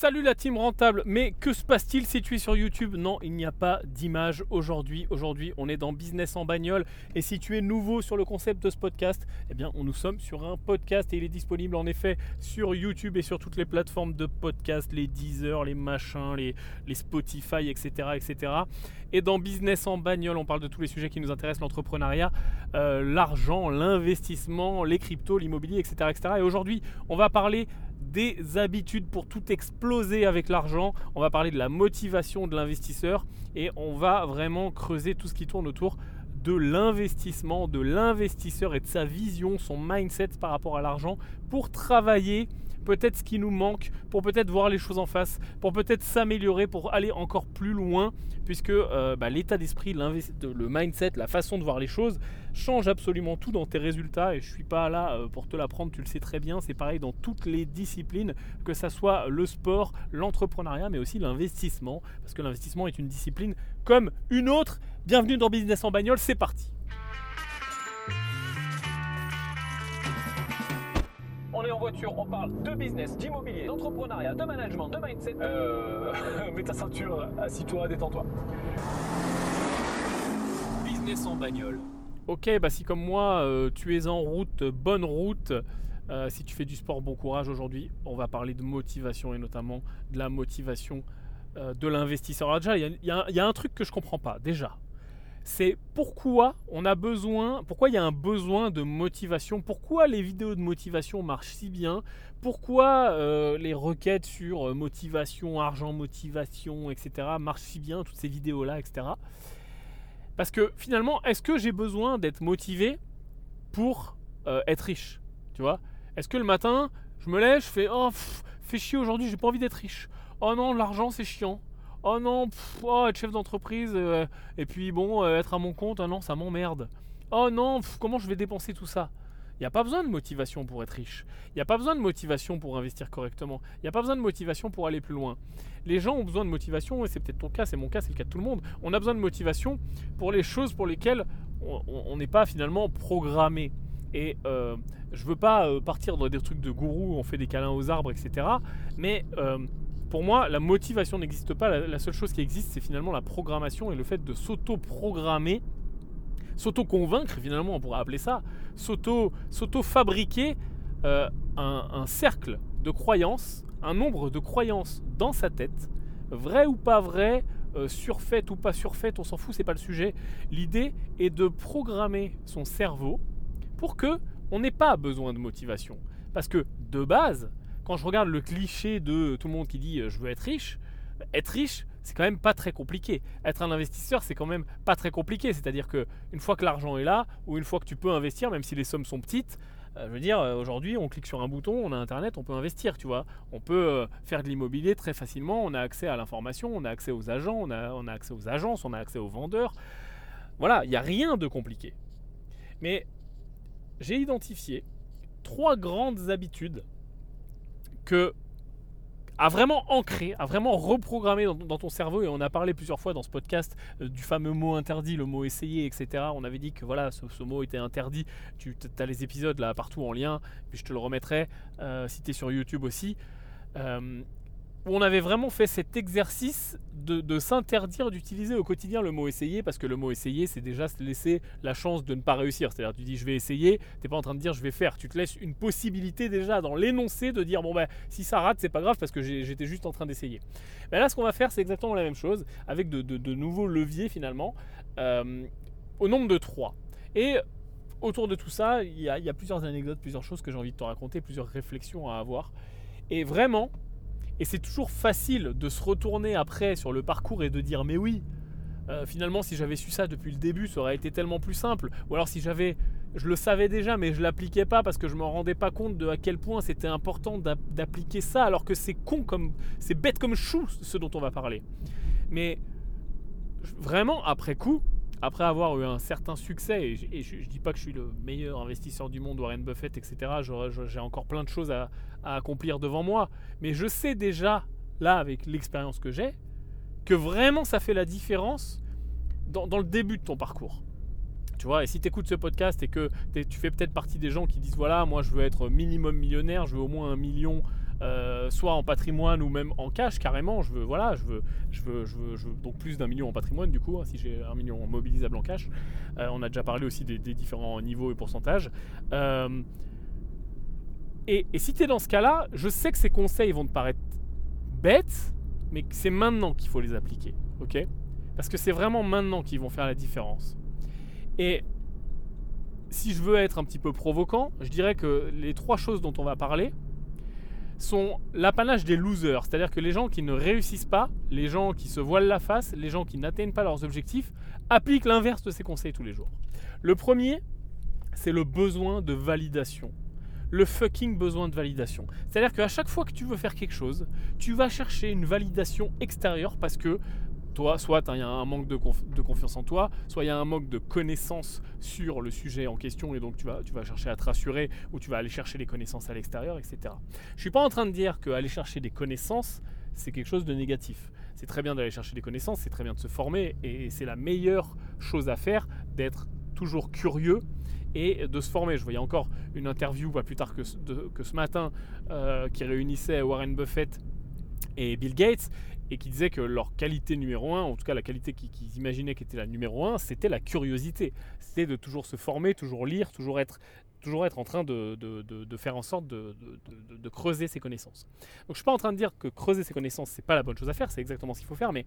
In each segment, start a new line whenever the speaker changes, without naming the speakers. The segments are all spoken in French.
Salut la team rentable, mais que se passe-t-il si tu es sur YouTube? Non, il n'y a pas d'image aujourd'hui. Aujourd'hui, on est dans Business en bagnole. Et si tu es nouveau sur le concept de ce podcast, eh bien, nous sommes sur un podcast et il est disponible en effet sur YouTube et sur toutes les plateformes de podcast, les Deezer, les machins, les, Spotify, etc., etc. Et dans Business en bagnole, on parle de tous les sujets qui nous intéressent, l'entrepreneuriat, euh, l'argent, l'investissement, les cryptos, l'immobilier, etc., etc. Et aujourd'hui, on va parler des habitudes pour tout exploser avec l'argent. On va parler de la motivation de l'investisseur et on va vraiment creuser tout ce qui tourne autour de l'investissement, de l'investisseur et de sa vision, son mindset par rapport à l'argent pour travailler peut-être ce qui nous manque, pour peut-être voir les choses en face, pour peut-être s'améliorer, pour aller encore plus loin, puisque euh, bah, l'état d'esprit, le mindset, la façon de voir les choses change absolument tout dans tes résultats. Et je suis pas là euh, pour te l'apprendre, tu le sais très bien. C'est pareil dans toutes les disciplines, que ce soit le sport, l'entrepreneuriat, mais aussi l'investissement, parce que l'investissement est une discipline comme une autre. Bienvenue dans Business en bagnole, c'est parti. On est en voiture, on parle de business, d'immobilier, d'entrepreneuriat, de management, de mindset. Euh, mets ta ceinture, assis-toi, détends-toi. Business en bagnole. Ok, bah si comme moi, euh, tu es en route, bonne route. Euh, si tu fais du sport, bon courage aujourd'hui. On va parler de motivation et notamment de la motivation euh, de l'investisseur. Alors déjà, il y, y, a un truc que je comprends pas. Déjà, c'est pourquoi on a besoin, pourquoi il y a un besoin de motivation, pourquoi les vidéos de motivation marchent si bien, pourquoi euh, les requêtes sur euh, motivation, argent, motivation, etc. marchent si bien, toutes ces vidéos-là, etc. Parce que finalement, est-ce que j'ai besoin d'être motivé pour euh, être riche Tu Est-ce que le matin, je me lève, je fais Oh, fais chier aujourd'hui, j'ai pas envie d'être riche. Oh non, l'argent c'est chiant oh non, oh, être chef d'entreprise, euh, et puis bon, euh, être à mon compte, ah non, ça m'emmerde. Oh non, comment je vais dépenser tout ça? Il n'y a pas besoin de motivation pour être riche. Il n'y a pas besoin de motivation pour investir correctement. Il n'y a pas besoin de motivation pour aller plus loin. Les gens ont besoin de motivation, et c'est peut-être ton cas, c'est mon cas, c'est le cas de tout le monde. On a besoin de motivation pour les choses pour lesquelles on n'est pas finalement programmé. Et euh, je veux pas euh, partir dans des trucs de gourou, on fait des câlins aux arbres, etc. Mais pour moi, la motivation n'existe pas. La, seule chose qui existe, c'est finalement la programmation et le fait de s'auto-programmer, s'auto-convaincre, finalement, on pourrait appeler ça, s'auto-fabriquer euh, un, cercle de croyances, un nombre de croyances dans sa tête, vrai ou pas vrai, euh, surfait ou pas surfait, on s'en fout, c'est pas le sujet. L'idée est de programmer son cerveau pour que on n'ait pas besoin de motivation. Parce que de base, quand je regarde le cliché de tout le monde qui dit euh, je veux être riche, être riche, c'est quand même pas très compliqué. Être un investisseur, c'est quand même pas très compliqué. C'est-à-dire que une fois que l'argent est là, ou une fois que tu peux investir, même si les sommes sont petites, euh, je veux dire, euh, aujourd'hui, on clique sur un bouton, on a Internet, on peut investir, tu vois. On peut faire de l'immobilier très facilement, on a accès à l'information, on a accès aux agents, on a, on a accès aux agences, on a accès aux vendeurs. Voilà, il n'y a rien de compliqué. Mais j'ai identifié trois grandes habitudes que a vraiment ancré, a vraiment reprogrammé dans, ton cerveau, et on a parlé plusieurs fois dans ce podcast euh, du fameux mot interdit, le mot essayer, etc. On avait dit que voilà, ce, mot était interdit. Tu as les épisodes là partout en lien, puis je te le remettrai euh, si tu es sur YouTube aussi. Euh, on avait vraiment fait cet exercice de, s'interdire d'utiliser au quotidien le mot essayer parce que le mot essayer c'est déjà se laisser la chance de ne pas réussir. C'est-à-dire tu dis je vais essayer, tu n'es pas en train de dire je vais faire. Tu te laisses une possibilité déjà dans l'énoncé de dire bon ben si ça rate c'est pas grave parce que j'étais juste en train d'essayer. Ben là ce qu'on va faire c'est exactement la même chose avec de, nouveaux leviers finalement euh, au nombre de 3. Et autour de tout ça il y, a, il y a plusieurs anecdotes, plusieurs choses que j'ai envie de te raconter, plusieurs réflexions à avoir. Et vraiment et c'est toujours facile de se retourner après sur le parcours et de dire mais oui, euh, finalement si j'avais su ça depuis le début, ça aurait été tellement plus simple. Ou alors si j'avais, je le savais déjà mais je l'appliquais pas parce que je me rendais pas compte de à quel point c'était important d'appliquer ça alors que c'est con comme, c'est bête comme chou ce dont on va parler. Mais vraiment après coup, après avoir eu un certain succès, et, je, ne dis pas que je suis le meilleur investisseur du monde, Warren Buffett, etc., j'ai encore plein de choses à, accomplir devant moi, mais je sais déjà, là, avec l'expérience que j'ai, que vraiment ça fait la différence dans, le début de ton parcours. Tu vois, et si tu écoutes ce podcast et que tu fais peut-être partie des gens qui disent voilà, moi je veux être minimum millionnaire, je veux au moins un million euh, soit en patrimoine ou même en cash carrément. Je veux, voilà, je veux, je veux, je veux, donc plus d'un million en patrimoine du coup, hein, si j'ai un million mobilisable en cash. Euh, on a déjà parlé aussi des, différents niveaux et pourcentages. Euh, et, et, si tu es dans ce cas-là, je sais que ces conseils vont te paraître bêtes, mais c'est maintenant qu'il faut les appliquer, ok? Parce que c'est vraiment maintenant qu'ils vont faire la différence. Et si je veux être un petit peu provoquant, je dirais que les trois choses dont on va parler sont l'apanage des losers, c'est-à-dire que les gens qui ne réussissent pas, les gens qui se voilent la face, les gens qui n'atteignent pas leurs objectifs, appliquent l'inverse de ces conseils tous les jours. Le premier, c'est le besoin de validation. Le fucking besoin de validation. C'est-à-dire qu'à chaque fois que tu veux faire quelque chose, tu vas chercher une validation extérieure parce que soit il y a un manque de, confiance en toi, soit il y a un manque de connaissances sur le sujet en question et donc tu vas, chercher à te rassurer ou tu vas aller chercher des connaissances à l'extérieur, etc. Je ne suis pas en train de dire qu'aller chercher des connaissances, c'est quelque chose de négatif. C'est très bien d'aller chercher des connaissances, c'est très bien de se former et c'est la meilleure chose à faire d'être toujours curieux et de se former. Je voyais encore une interview pas plus tard que, que ce matin euh, qui réunissait Warren Buffett et Bill Gates et qui disaient que leur qualité numéro un, en tout cas la qualité qu'ils imaginaient qui était la numéro un, c'était la curiosité. C'était de toujours se former, toujours lire, toujours être, toujours être en train de, faire en sorte de, creuser ses connaissances. Donc je ne suis pas en train de dire que creuser ses connaissances, c'est pas la bonne chose à faire, c'est exactement ce qu'il faut faire, mais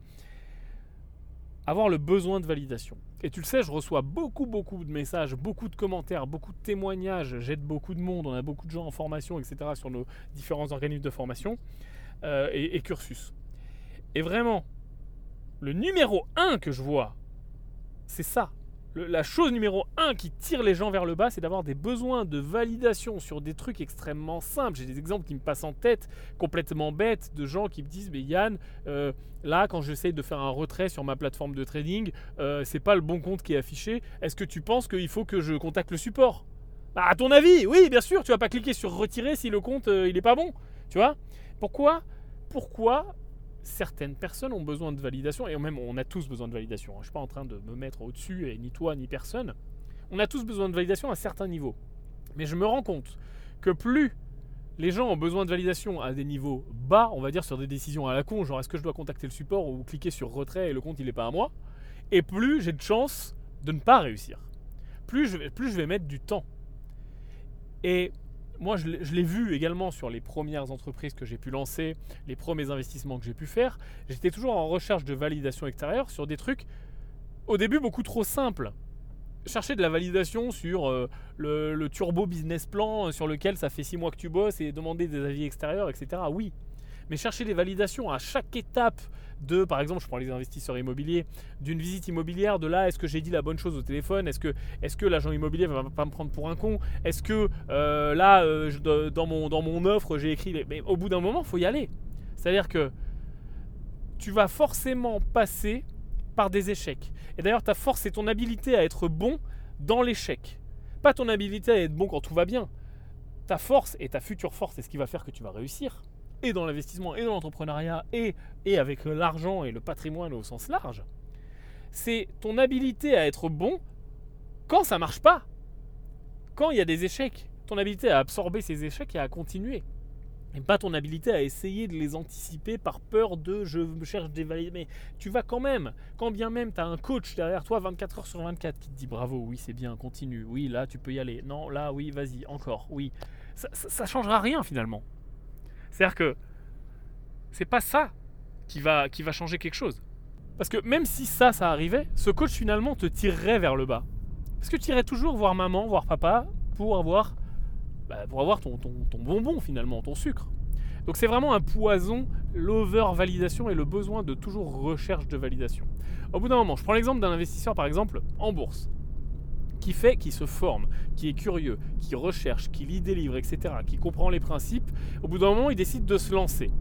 avoir le besoin de validation. Et tu le sais, je reçois beaucoup, beaucoup de messages, beaucoup de commentaires, beaucoup de témoignages, j'aide beaucoup de monde, on a beaucoup de gens en formation, etc., sur nos différents organismes de formation euh, et cursus. Et vraiment, le numéro 1 que je vois, c'est ça. la chose numéro 1 qui tire les gens vers le bas, c'est d'avoir des besoins de validation sur des trucs extrêmement simples. J'ai des exemples qui me passent en tête, complètement bêtes, de gens qui me disent Mais Yann, euh, là, quand j'essaye de faire un retrait sur ma plateforme de trading, euh, c'est pas le bon compte qui est affiché. Est-ce que tu penses qu'il faut que je contacte le support? Bah, À ton avis, oui, bien sûr, tu vas pas cliquer sur retirer si le compte euh, il est pas bon. Tu vois? Pourquoi? Pourquoi certaines personnes ont besoin de validation, et même on a tous besoin de validation. Hein. Je ne suis pas en train de me mettre au-dessus, et ni toi, ni personne. On a tous besoin de validation à un certain niveau. Mais je me rends compte que plus les gens ont besoin de validation à des niveaux bas, on va dire sur des décisions à la con, genre est-ce que je dois contacter le support ou cliquer sur retrait et le compte il n'est pas à moi, et plus j'ai de chances de ne pas réussir. Plus je, vais, plus je vais mettre du temps. Et moi, je l'ai vu également sur les premières entreprises que j'ai pu lancer, les premiers investissements que j'ai pu faire. J'étais toujours en recherche de validation extérieure sur des trucs, au début, beaucoup trop simples. Chercher de la validation sur euh, le, turbo business plan euh, sur lequel ça fait six mois que tu bosses et demander des avis extérieurs, etc. Oui, mais chercher les validations à chaque étape de, par exemple, je prends les investisseurs immobiliers, d'une visite immobilière, de là, est-ce que j'ai dit la bonne chose au téléphone? Est-ce que, est que l'agent immobilier va pas me prendre pour un con? Est-ce que euh, là, euh, dans, mon, dans mon offre, j'ai écrit... Mais au bout d'un moment, il faut y aller. C'est-à-dire que tu vas forcément passer par des échecs. Et d'ailleurs, ta force, c'est ton habilité à être bon dans l'échec. Pas ton habilité à être bon quand tout va bien. Ta force et ta future force, c'est ce qui va faire que tu vas réussir et dans l'investissement et dans l'entrepreneuriat et, et avec l'argent et le patrimoine au sens large, c'est ton habilité à être bon quand ça marche pas. Quand il y a des échecs, ton habilité à absorber ces échecs et à continuer. Et pas ton habilité à essayer de les anticiper par peur de je cherche des valides. Mais tu vas quand même, quand bien même tu as un coach derrière toi 24 heures sur 24 qui te dit bravo, oui c'est bien, continue, oui là tu peux y aller, non là oui vas-y, encore, oui. Ça, ça, changera rien finalement. C'est-à-dire que c'est pas ça qui va, qui va changer quelque chose. Parce que même si ça, ça arrivait, ce coach finalement te tirerait vers le bas. Parce que tu irais toujours voir maman, voir papa pour avoir, bah, pour avoir ton, ton, ton bonbon finalement, ton sucre. Donc c'est vraiment un poison, l'over-validation et le besoin de toujours recherche de validation. Au bout d'un moment, je prends l'exemple d'un investisseur par exemple en bourse qui fait, qui se forme, qui est curieux, qui recherche, qui lit des livres, etc., qui comprend les principes, au bout d'un moment, il décide de se lancer.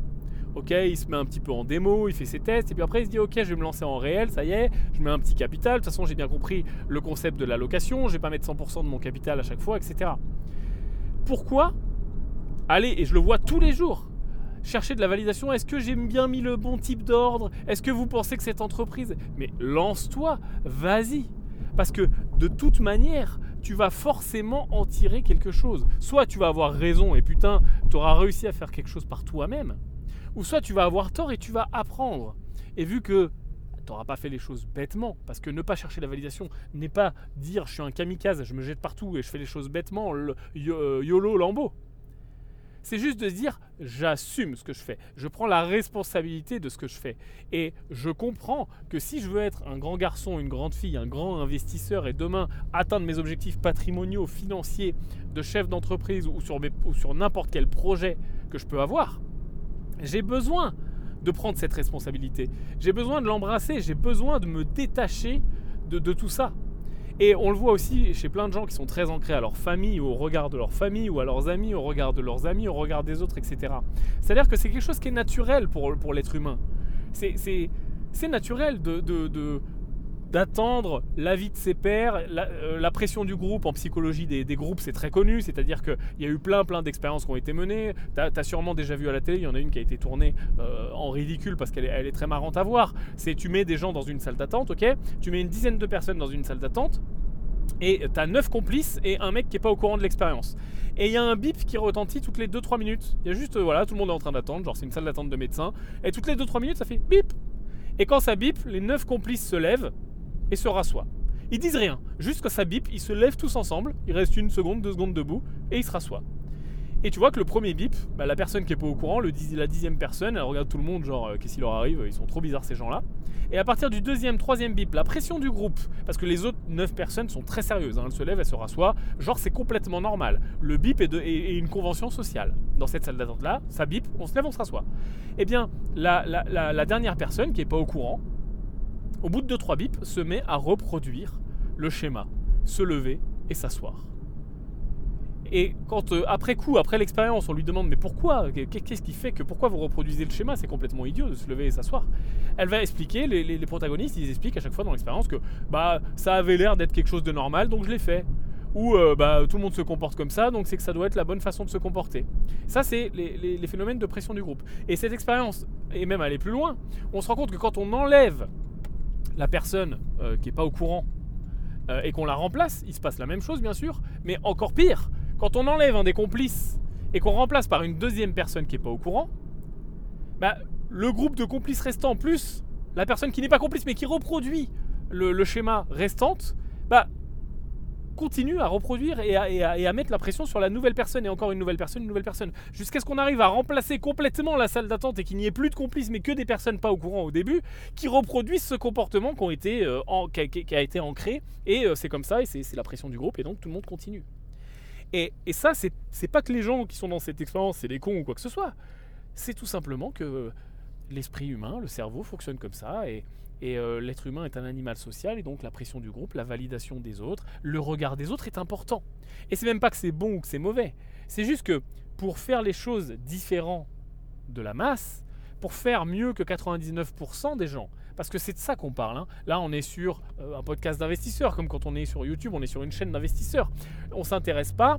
Ok, il se met un petit peu en démo, il fait ses tests, et puis après il se dit ok, je vais me lancer en réel, ça y est, je mets un petit capital, de toute façon j'ai bien compris le concept de l'allocation, je vais pas mettre 100% de mon capital à chaque fois, etc. Pourquoi Allez, et je le vois tous les jours, chercher de la validation, est-ce que j'ai bien mis le bon type d'ordre? Est-ce que vous pensez que cette entreprise... Mais lance-toi, vas-y Parce que de toute manière, tu vas forcément en tirer quelque chose. Soit tu vas avoir raison et putain, tu auras réussi à faire quelque chose par toi-même. Ou soit tu vas avoir tort et tu vas apprendre. Et vu que n'auras pas fait les choses bêtement, parce que ne pas chercher la validation n'est pas dire je suis un kamikaze, je me jette partout et je fais les choses bêtement, euh, YOLO Lambeau. C'est juste de dire j'assume ce que je fais, je prends la responsabilité de ce que je fais. Et je comprends que si je veux être un grand garçon, une grande fille, un grand investisseur et demain atteindre mes objectifs patrimoniaux, financiers, de chef d'entreprise ou sur, n'importe quel projet que je peux avoir, j'ai besoin de prendre cette responsabilité. J'ai besoin de l'embrasser, j'ai besoin de me détacher de tout ça. Et on le voit aussi chez plein de gens qui sont très ancrés à leur famille, au regard de leur famille, ou à leurs amis, au regard de leurs amis, au regard des autres, etc. C'est-à-dire que c'est quelque chose qui est naturel pour, l'être humain. C'est naturel de d'attendre l'avis de ses pairs, euh, la, pression du groupe. En psychologie des, groupes c'est très connu, c'est-à-dire qu'il y a eu plein plein d'expériences qui ont été menées, tu as, sûrement déjà vu à la télé, il y en a une qui a été tournée euh, en ridicule parce qu'elle est, est très marrante à voir, c'est tu mets des gens dans une salle d'attente, ok? Tu mets une dizaine de personnes dans une salle d'attente, et tu as 9 complices et un mec qui n'est pas au courant de l'expérience. Et il y a un bip qui retentit toutes les 2-3 minutes. Il y a juste, voilà, tout le monde est en train d'attendre, genre c'est une salle d'attente de médecins, et toutes les 2-3 minutes ça fait bip. Et quand ça bip, les 9 complices se lèvent, et se rassoient. Ils disent rien, juste quand ça bip, ils se lèvent tous ensemble, il reste une seconde, deux secondes debout, et ils se rassoient. Et tu vois que le premier bip, bah, la personne qui est pas au courant, la dixième personne, elle regarde tout le monde, genre, euh, qu'est-ce qui leur arrive Ils sont trop bizarres ces gens-là. Et à partir du deuxième, troisième bip, la pression du groupe, parce que les autres neuf personnes sont très sérieuses, hein, elles se lèvent, elles se rassoient, genre c'est complètement normal. Le bip est, une convention sociale. Dans cette salle d'attente-là, ça bip, on se lève, on se rassoit. Eh bien, la, la dernière personne qui est pas au courant, au bout de 2-3 bips, se met à reproduire le schéma, se lever et s'asseoir. Et quand euh, après coup, après l'expérience, on lui demande mais pourquoi? Qu'est-ce qui fait que pourquoi vous reproduisez le schéma? C'est complètement idiot de se lever et s'asseoir. Elle va expliquer, les, protagonistes, ils expliquent à chaque fois dans l'expérience que bah ça avait l'air d'être quelque chose de normal, donc je l'ai fait. Ou euh, bah, tout le monde se comporte comme ça, donc c'est que ça doit être la bonne façon de se comporter. Ça, c'est les, les phénomènes de pression du groupe. Et cette expérience, et même aller plus loin, on se rend compte que quand on enlève la personne euh, qui n'est pas au courant euh, et qu'on la remplace, il se passe la même chose bien sûr, mais encore pire, quand on enlève un des complices et qu'on remplace par une deuxième personne qui n'est pas au courant, bah, le groupe de complices restants plus la personne qui n'est pas complice mais qui reproduit le, le schéma restante, bah, continue à reproduire et à, mettre la pression sur la nouvelle personne et encore une nouvelle personne, une nouvelle personne, jusqu'à ce qu'on arrive à remplacer complètement la salle d'attente et qu'il n'y ait plus de complices mais que des personnes pas au courant au début qui reproduisent ce comportement qui, euh, a, été ancré et euh, c'est comme ça et c'est la pression du groupe et donc tout le monde continue. Et, et ça, c'est pas que les gens qui sont dans cette expérience, c'est des cons ou quoi que ce soit. C'est tout simplement que l'esprit humain, le cerveau fonctionne comme ça et, et euh, l'être humain est un animal social et donc la pression du groupe, la validation des autres, le regard des autres est important. Et c'est même pas que c'est bon ou que c'est mauvais. C'est juste que pour faire les choses différentes de la masse, pour faire mieux que 99% des gens, parce que c'est de ça qu'on parle. Hein. Là, on est sur euh, un podcast d'investisseurs, comme quand on est sur YouTube, on est sur une chaîne d'investisseurs. On s'intéresse pas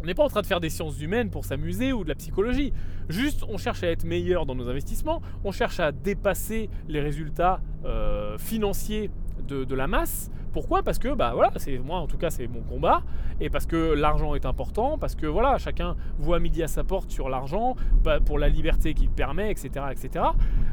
on n'est pas en train de faire des sciences humaines pour s'amuser ou de la psychologie. Juste, on cherche à être meilleur dans nos investissements, on cherche à dépasser les résultats euh, financiers de, la masse. Pourquoi? Parce que bah voilà, c'est moi en tout cas c'est mon combat et parce que l'argent est important, parce que voilà chacun voit midi à sa porte sur l'argent, bah, pour la liberté qu'il permet, etc., etc.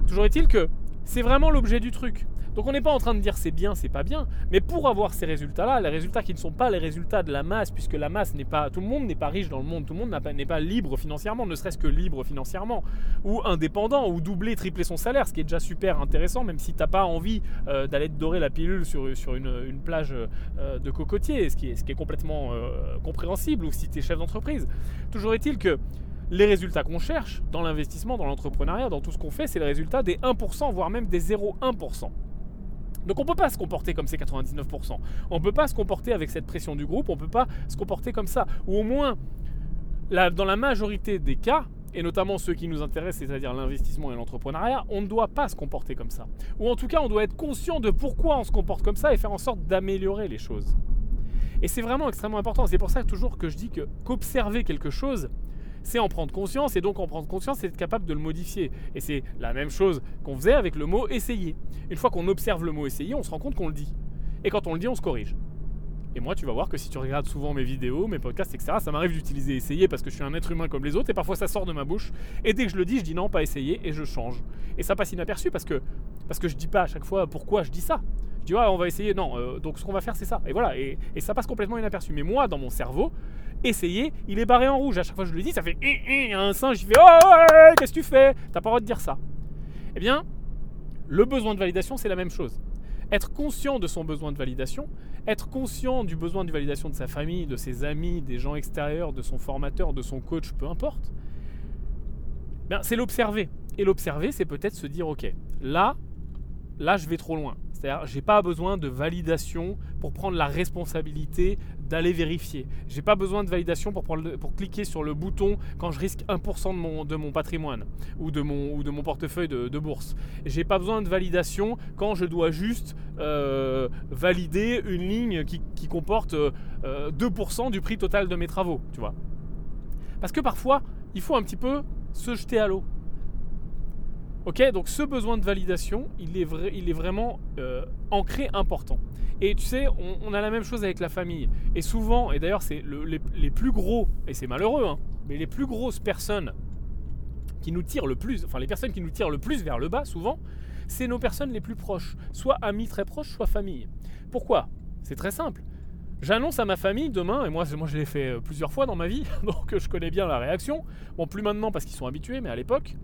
Toujours est-il que c'est vraiment l'objet du truc. Donc on n'est pas en train de dire c'est bien, c'est pas bien, mais pour avoir ces résultats-là, les résultats qui ne sont pas les résultats de la masse, puisque la masse n'est pas, tout le monde n'est pas riche dans le monde, tout le monde n'est pas, libre financièrement, ne serait-ce que libre financièrement, ou indépendant, ou doubler, tripler son salaire, ce qui est déjà super intéressant, même si tu n'as pas envie euh, d'aller te dorer la pilule sur, une, plage euh, de cocotier, ce qui est, complètement euh, compréhensible, ou si tu es chef d'entreprise. Toujours est-il que les résultats qu'on cherche dans l'investissement, dans l'entrepreneuriat, dans tout ce qu'on fait, c'est le résultat des 1%, voire même des 0,1%. Donc on ne peut pas se comporter comme ces 99%. On ne peut pas se comporter avec cette pression du groupe, on ne peut pas se comporter comme ça. Ou au moins, dans la majorité des cas, et notamment ceux qui nous intéressent, c'est-à-dire l'investissement et l'entrepreneuriat, on ne doit pas se comporter comme ça. Ou en tout cas, on doit être conscient de pourquoi on se comporte comme ça et faire en sorte d'améliorer les choses. Et c'est vraiment extrêmement important. C'est pour ça toujours que je dis que qu'observer quelque chose, c'est en prendre conscience, et donc en prendre conscience, c'est être capable de le modifier. Et c'est la même chose qu'on faisait avec le mot essayer. Une fois qu'on observe le mot essayer, on se rend compte qu'on le dit. Et quand on le dit, on se corrige. Et moi, tu vas voir que si tu regardes souvent mes vidéos, mes podcasts, etc., ça m'arrive d'utiliser essayer parce que je suis un être humain comme les autres et parfois ça sort de ma bouche. Et dès que je le dis, je dis non, pas essayer et je change. Et ça passe inaperçu parce que, parce que je dis pas à chaque fois pourquoi je dis ça. Je dis, ouais, on va essayer. Non, euh, donc ce qu'on va faire, c'est ça. Et voilà. Et, ça passe complètement inaperçu. Mais moi, dans mon cerveau, essayer, il est barré en rouge. À chaque fois que je le dis, ça fait. Y a un singe, il fait Oh, qu'est-ce que tu fais? T'as pas le droit de dire ça. Eh bien, le besoin de validation, c'est la même chose. Être conscient de son besoin de validation, être conscient du besoin de validation de sa famille, de ses amis, des gens extérieurs, de son formateur, de son coach, peu importe, ben, c'est l'observer. Et l'observer, c'est peut-être se dire, ok, là, là, je vais trop loin. C'est-à-dire, j'ai pas besoin de validation pour prendre la responsabilité d'aller vérifier. J'ai pas besoin de validation pour, cliquer sur le bouton quand je risque 1% de mon, patrimoine ou de mon, ou de mon portefeuille de, de bourse. J'ai pas besoin de validation quand je dois juste euh, valider une ligne qui, comporte 2% euh, du prix total de mes travaux, tu vois. Parce que parfois, il faut un petit peu se jeter à l'eau. Ok, donc ce besoin de validation, il est, vraiment euh, ancré important. Et tu sais, on, a la même chose avec la famille. Et souvent, et d'ailleurs c'est les, plus gros, et c'est malheureux, hein, mais les plus grosses personnes qui nous tirent le plus, enfin les personnes qui nous tirent le plus vers le bas, souvent, c'est nos personnes les plus proches, soit amis très proches, soit famille. Pourquoi? C'est très simple. J'annonce à ma famille demain, et moi, moi je l'ai fait euh, plusieurs fois dans ma vie, donc je connais bien la réaction. Bon, plus maintenant parce qu'ils sont habitués, mais à l'époque,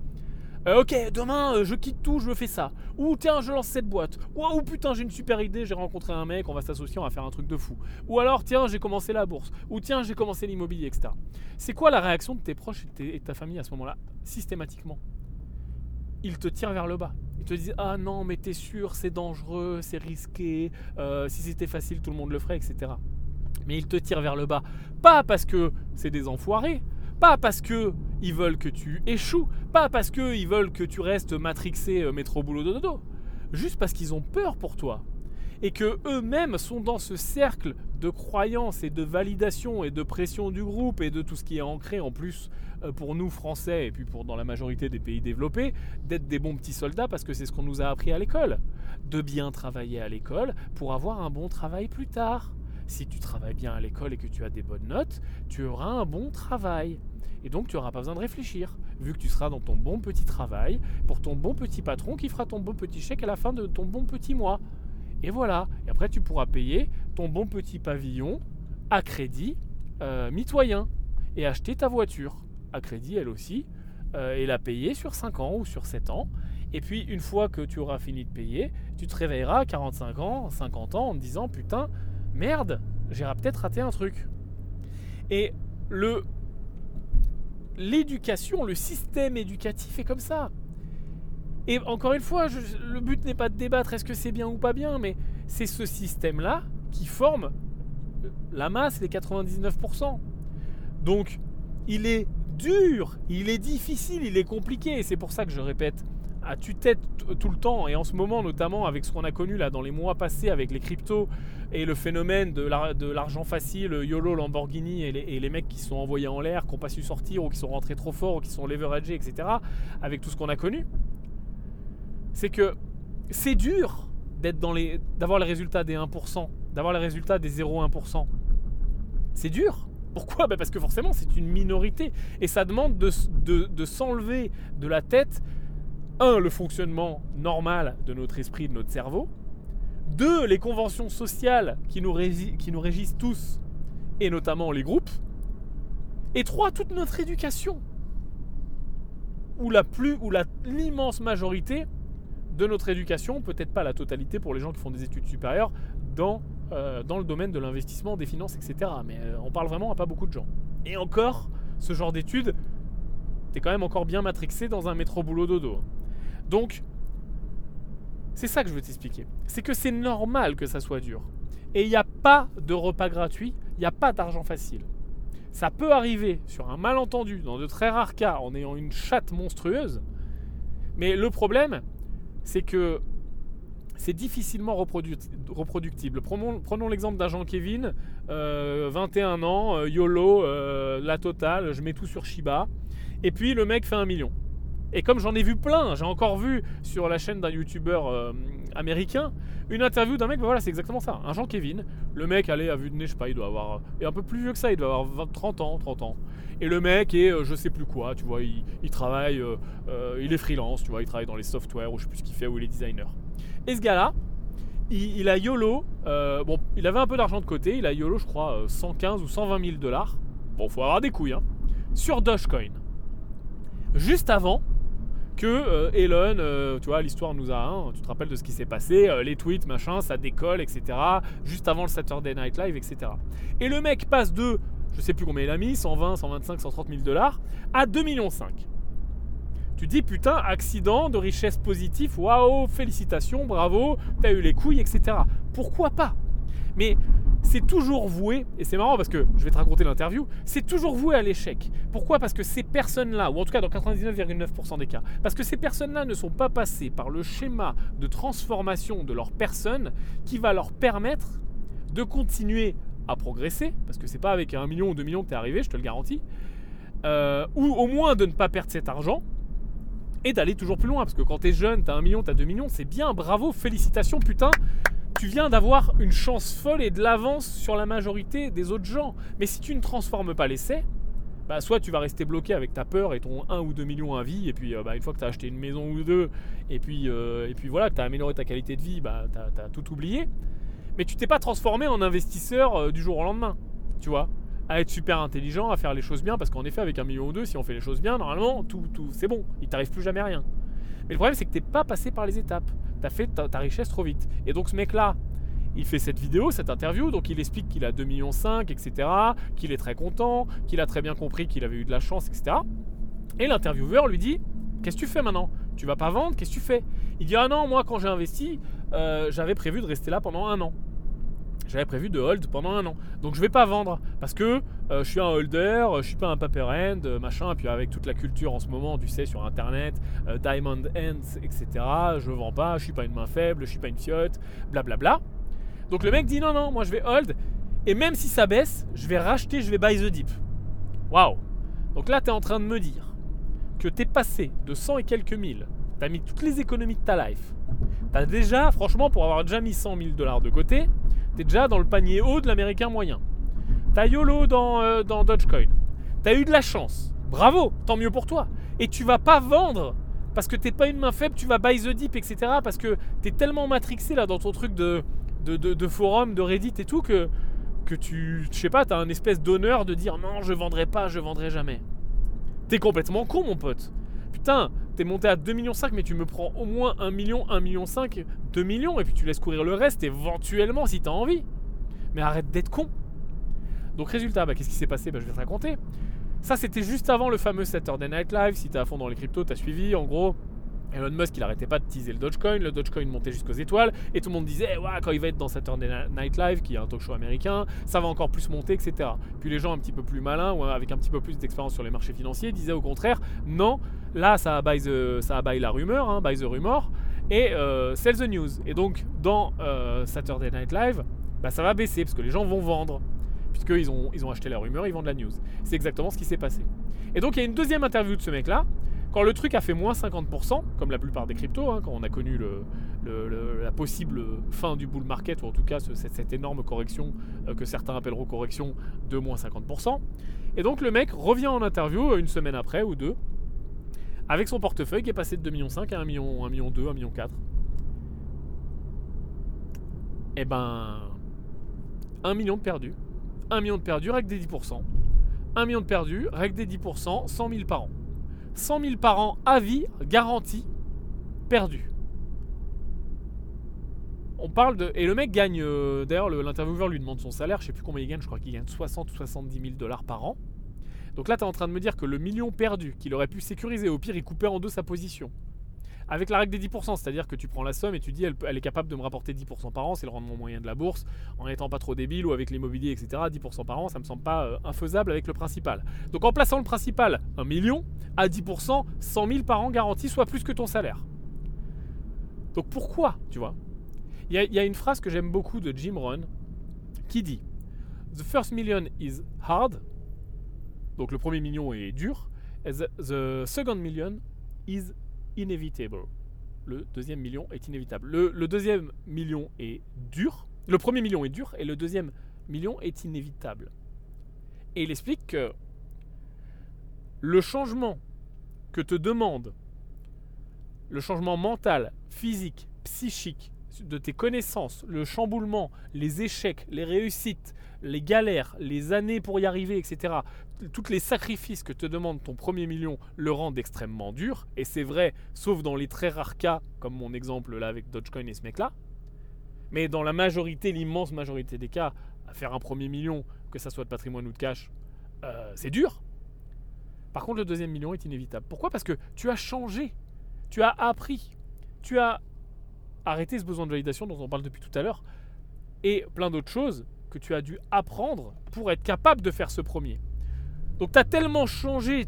euh, ok, demain euh, je quitte tout, je fais ça. Ou tiens, je lance cette boîte. Ou putain, j'ai une super idée, j'ai rencontré un mec, on va s'associer, on va faire un truc de fou. Ou alors tiens, j'ai commencé la bourse. Ou tiens, j'ai commencé l'immobilier, etc. C'est quoi la réaction de tes proches et de, ta famille à ce moment-là Systématiquement? Ils te tirent vers le bas. Ils te disent Ah non, mais t'es sûr, c'est dangereux, c'est risqué. Euh, si c'était facile, tout le monde le ferait, etc. Mais ils te tirent vers le bas. Pas parce que c'est des enfoirés, pas parce que ils veulent que tu échoues, pas parce que ils veulent que tu restes matrixé euh, métro boulot dodo, juste parce qu'ils ont peur pour toi. Et que eux-mêmes sont dans ce cercle de croyances et de validation et de pression du groupe et de tout ce qui est ancré en plus euh, pour nous Français et puis pour dans la majorité des pays développés d'être des bons petits soldats parce que c'est ce qu'on nous a appris à l'école, de bien travailler à l'école pour avoir un bon travail plus tard si tu travailles bien à l'école et que tu as des bonnes notes, tu auras un bon travail. Et donc tu n'auras pas besoin de réfléchir, vu que tu seras dans ton bon petit travail, pour ton bon petit patron qui fera ton bon petit chèque à la fin de ton bon petit mois. Et voilà, et après tu pourras payer ton bon petit pavillon à crédit euh, mitoyen et acheter ta voiture à crédit elle aussi, euh, et la payer sur 5 ans ou sur 7 ans. Et puis une fois que tu auras fini de payer, tu te réveilleras à 45 ans, 50 ans en te disant putain, merde, j'ai peut-être raté un truc. Et le l'éducation, le système éducatif est comme ça. Et encore une fois, le but n'est pas de débattre est-ce que c'est bien ou pas bien, mais c'est ce système-là qui forme la masse, les 99%. Donc, il est dur, il est difficile, il est compliqué, et c'est pour ça que je répète à tue-tête tout le temps, et en ce moment notamment avec ce qu'on a connu là dans les mois passés avec les cryptos et le phénomène de l'argent facile, YOLO, Lamborghini et les, mecs qui sont envoyés en l'air, qui n'ont pas su sortir ou qui sont rentrés trop fort ou qui sont leveragés, etc. Avec tout ce qu'on a connu, c'est que c'est dur d'être dans les, d'avoir les résultats des 1%, d'avoir les résultats des 0,1%. C'est dur. Pourquoi? Ben Parce que forcément c'est une minorité et ça demande de, de s'enlever de la tête un, le fonctionnement normal de notre esprit, de notre cerveau. Deux, les conventions sociales qui nous, régissent tous, et notamment les groupes. Et trois, toute notre éducation. Plus, ou l'immense majorité de notre éducation, peut-être pas la totalité pour les gens qui font des études supérieures, dans, euh, le domaine de l'investissement, des finances, etc. Mais euh, on parle vraiment à pas beaucoup de gens. Et encore, ce genre d'études, t'es quand même encore bien matrixé dans un métro boulot dodo. Donc, c'est ça que je veux t'expliquer. C'est que c'est normal que ça soit dur. Et il n'y a pas de repas gratuit, il n'y a pas d'argent facile. Ça peut arriver sur un malentendu, dans de très rares cas, en ayant une chatte monstrueuse. Mais le problème, c'est que c'est difficilement reproductible. Prenons, l'exemple d'un Jean-Kévin, 21 euh, ans, euh, YOLO, euh, la totale, je mets tout sur Shiba. Et puis le mec fait un million. Et comme j'en ai vu plein, j'ai encore vu sur la chaîne d'un youtubeur euh, américain une interview d'un mec, bah voilà, c'est exactement ça. Un Jean Kevin. Le mec, allez, à vue de nez, je sais pas, il doit avoir. Et un peu plus vieux que ça, il doit avoir 30 ans, 30 ans. Et le mec est, euh, je sais plus quoi, tu vois, il, travaille, euh, il est freelance, tu vois, il travaille dans les softwares, ou je sais plus ce qu'il fait, ou il est designer. Et ce gars-là, il, a YOLO, bon, il avait un peu d'argent de côté, il a YOLO, je crois, 115 ou 120 000 dollars. Bon, faut avoir des couilles, hein. Sur Dogecoin. Juste avant que euh, Elon, euh, tu vois, l'histoire nous a, hein, tu te rappelles de ce qui s'est passé, euh, les tweets, machin, ça décolle, etc. Juste avant le Saturday Night Live, etc. Et le mec passe de, je sais plus combien il a mis, 120, 125, 130 000 dollars, à 2,5 millions. Tu dis putain, accident de richesse positive, waouh, félicitations, bravo, t'as eu les couilles, etc. Pourquoi pas? Mais c'est toujours voué, et c'est marrant parce que je vais te raconter l'interview, c'est toujours voué à l'échec. Pourquoi? Parce que ces personnes-là, ou en tout cas dans 99,9% des cas, parce que ces personnes-là ne sont pas passées par le schéma de transformation de leur personne qui va leur permettre de continuer à progresser, parce que c'est pas avec un million ou deux millions que tu es arrivé, je te le garantis, euh, ou au moins de ne pas perdre cet argent, et d'aller toujours plus loin, parce que quand tu es jeune, tu as un million, tu as deux millions, c'est bien, bravo, félicitations, putain, tu viens d'avoir une chance folle et de l'avance sur la majorité des autres gens. Mais si tu ne transformes pas l'essai, bah soit tu vas rester bloqué avec ta peur et ton 1 ou 2 millions à vie, et puis euh, bah, une fois que tu as acheté une maison ou deux, et puis, euh, et puis voilà, que tu as amélioré ta qualité de vie, bah, tu as, tout oublié. Mais tu t'es pas transformé en investisseur euh, du jour au lendemain, tu vois à être super intelligent, à faire les choses bien, parce qu'en effet, avec un million ou deux, si on fait les choses bien, normalement, tout, tout c'est bon, il t'arrive plus jamais rien. Mais le problème, c'est que tu n'es pas passé par les étapes fait ta, richesse trop vite. Et donc ce mec-là, il fait cette vidéo, cette interview, donc il explique qu'il a 2,5 millions, etc., qu'il est très content, qu'il a très bien compris qu'il avait eu de la chance, etc. Et l'intervieweur lui dit Qu'est-ce que tu fais maintenant? Tu vas pas vendre? Qu'est-ce que tu fais? Il dit Ah non, moi quand j'ai investi, euh, j'avais prévu de rester là pendant un an. J'avais prévu de hold pendant un an. Donc je vais pas vendre parce que euh, je suis un holder, je suis pas un paper end, euh, machin. Et puis avec toute la culture en ce moment, tu sais, sur internet, euh, diamond ends, etc. Je vends pas, je suis pas une main faible, je suis pas une fiotte, blablabla. Donc le mec dit non, non, moi je vais hold. Et même si ça baisse, je vais racheter, je vais buy the dip. Waouh Donc là, tu es en train de me dire que tu es passé de 100 et quelques mille, tu as mis toutes les économies de ta life. Tu as déjà, franchement, pour avoir déjà mis 100 000 dollars de côté, T'es déjà dans le panier haut de l'américain moyen. T'as YOLO dans, euh, dans Dogecoin. T'as eu de la chance. Bravo, tant mieux pour toi. Et tu vas pas vendre parce que t'es pas une main faible, tu vas buy the dip, etc. Parce que t'es tellement matrixé là dans ton truc de, de, de, forum, de Reddit et tout que, que tu, je sais pas, t'as un espèce d'honneur de dire non, je vendrai pas, je vendrai jamais. T'es complètement con, mon pote. T'es monté à 2,5 millions, mais tu me prends au moins 1 million, 1 million 5, 2 millions, et puis tu laisses courir le reste éventuellement si t'as envie. Mais arrête d'être con. Donc résultat, bah, qu'est-ce qui s'est passé? Bah, Je vais te raconter. Ça, c'était juste avant le fameux Saturday Night Live. Si t'es à fond dans les cryptos, t'as suivi. En gros, Elon Musk, il arrêtait pas de teaser le Dogecoin. Le Dogecoin montait jusqu'aux étoiles. Et tout le monde disait, ouais, quand il va être dans Saturday Night Live, qui est un talk show américain, ça va encore plus monter, etc. Puis les gens un petit peu plus malins, ou avec un petit peu plus d'expérience sur les marchés financiers, disaient au contraire, non, là, ça a buy, ça la rumeur, hein, buy the rumor, et euh, sell the news. Et donc, dans euh, Saturday Night Live, bah, ça va baisser, parce que les gens vont vendre puisqu'ils ont, ils ont acheté la rumeur, ils vendent la news. C'est exactement ce qui s'est passé. Et donc il y a une deuxième interview de ce mec-là, quand le truc a fait moins 50%, comme la plupart des cryptos, hein, quand on a connu la possible fin du bull market, ou en tout cas cette, énorme correction euh, que certains appelleront correction de moins 50%, et donc le mec revient en interview euh, une semaine après ou deux, avec son portefeuille qui est passé de 2,5 millions à 1 million, 1 million 2, 1 million 4. Eh ben, 1 million de perdus. 1 million de perdus, règle des 10%. 1 million de perdus, règle des 10%, 100 000 par an. 100 000 par an à vie, garantie, perdu. On parle de. Et le mec gagne. Euh, d'ailleurs, l'intervieweur lui demande son salaire. Je sais plus combien il gagne. Je crois qu'il gagne 60 ou 70 000 dollars par an. Donc là, tu es en train de me dire que le million perdu qu'il aurait pu sécuriser, au pire, il coupait en deux sa position avec la règle des 10%, c'est-à-dire que tu prends la somme et tu dis elle, est capable de me rapporter 10% par an, c'est le rendement moyen de la bourse, en n'étant pas trop débile ou avec l'immobilier, etc. 10% par an, ça me semble pas euh, infaisable avec le principal. Donc en plaçant le principal 1 million, à 10%, 100 000 par an garantis, soit plus que ton salaire. Donc pourquoi, tu vois? Il y, a une phrase que j'aime beaucoup de Jim Rohn qui dit The first million is hard, donc le premier million est dur, the second million is inevitable. Le deuxième million est inévitable. Le, deuxième million est dur. Le premier million est dur et le deuxième million est inévitable. Et il explique que le changement que te demande, le changement mental, physique, psychique, de tes connaissances, le chamboulement, les échecs, les réussites, les galères, les années pour y arriver, etc. Tous les sacrifices que te demande ton premier million le rendent extrêmement dur. Et c'est vrai, sauf dans les très rares cas, comme mon exemple là avec Dogecoin et ce mec-là. Mais dans la majorité, l'immense majorité des cas, à faire un premier million, que ça soit de patrimoine ou de cash, euh, c'est dur. Par contre, le deuxième million est inévitable. Pourquoi? Parce que tu as changé, tu as appris, tu as arrêter ce besoin de validation dont on parle depuis tout à l'heure, et plein d'autres choses que tu as dû apprendre pour être capable de faire ce premier. Donc tu as tellement changé,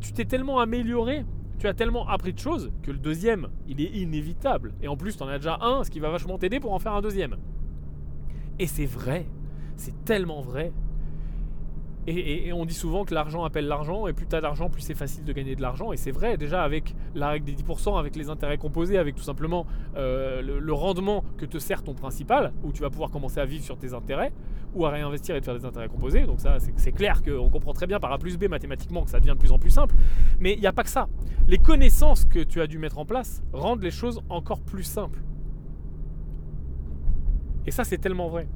tu t'es tellement amélioré, tu as tellement appris de choses que le deuxième, il est inévitable. Et en plus, tu en as déjà un, ce qui va vachement t'aider pour en faire un deuxième. Et c'est vrai, c'est tellement vrai. Et, on dit souvent que l'argent appelle l'argent, et plus tu as d'argent, plus c'est facile de gagner de l'argent. Et c'est vrai, déjà avec la règle des 10%, avec les intérêts composés, avec tout simplement euh, le, rendement que te sert ton principal, où tu vas pouvoir commencer à vivre sur tes intérêts, ou à réinvestir et te faire des intérêts composés. Donc ça, c'est clair qu'on comprend très bien par A plus B mathématiquement que ça devient de plus en plus simple. Mais il n'y a pas que ça. Les connaissances que tu as dû mettre en place rendent les choses encore plus simples. Et ça, c'est tellement vrai.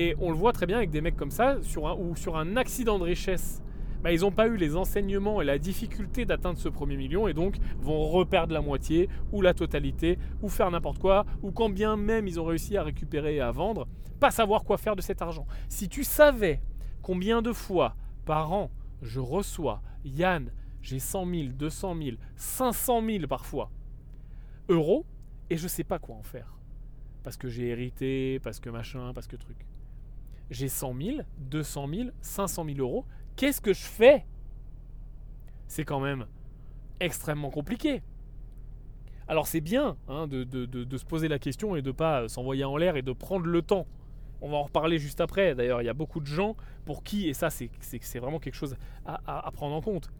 Et on le voit très bien avec des mecs comme ça, sur un, ou sur un accident de richesse. Bah, ils n'ont pas eu les enseignements et la difficulté d'atteindre ce premier million et donc vont reperdre la moitié ou la totalité ou faire n'importe quoi ou quand bien même ils ont réussi à récupérer et à vendre, pas savoir quoi faire de cet argent. Si tu savais combien de fois par an je reçois, Yann, j'ai 100 000, 200 000, 500 000 parfois, euros et je ne sais pas quoi en faire. Parce que j'ai hérité, parce que machin, parce que truc j'ai 100 000, 200 000, 500 000 euros. Qu'est-ce que je fais? C'est quand même extrêmement compliqué. Alors c'est bien hein, de, se poser la question et de ne pas s'envoyer en l'air et de prendre le temps. On va en reparler juste après. D'ailleurs, il y a beaucoup de gens pour qui, et ça c'est vraiment quelque chose à prendre en compte,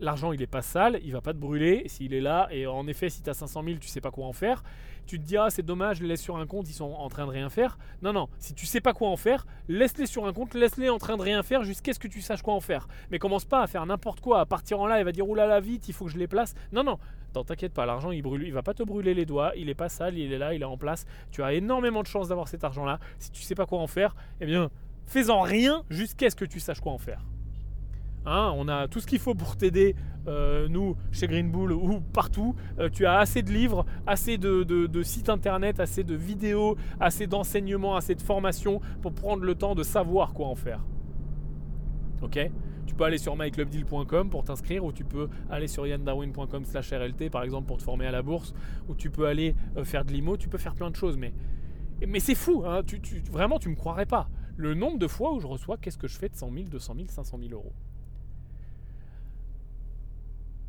l'argent il est pas sale, il va pas te brûler s'il est là. Et en effet, si tu as 500 000, tu sais pas quoi en faire. Tu te dis, ah c'est dommage, les laisse sur un compte, ils sont en train de rien faire. Non, non, si tu sais pas quoi en faire, laisse-les sur un compte, laisse-les en train de rien faire jusqu'à ce que tu saches quoi en faire. Mais commence pas à faire n'importe quoi, à partir en là et va dire, oulala, vite, il faut que je les place. Non, non, t'inquiète pas, l'argent il brûle, il va pas te brûler les doigts, il est pas sale, il est là, il est en place. Tu as énormément de chances d'avoir cet argent là. Si tu sais pas quoi en faire, eh bien, fais-en rien jusqu'à ce que tu saches quoi en faire. Hein, on a tout ce qu'il faut pour t'aider, euh, nous, chez Green Bull ou partout. Euh, tu as assez de livres, assez de, sites internet, assez de vidéos, assez d'enseignements, assez de formations pour prendre le temps de savoir quoi en faire. Ok? Tu peux aller sur myclubdeal.com pour t'inscrire ou tu peux aller sur yandarwin.com slash RLT par exemple pour te former à la bourse ou tu peux aller euh, faire de l'IMO, tu peux faire plein de choses mais, mais c'est fou, hein, tu, vraiment tu me croirais pas. Le nombre de fois où je reçois qu'est-ce que je fais de 100 000, 200 000, 500 000 euros?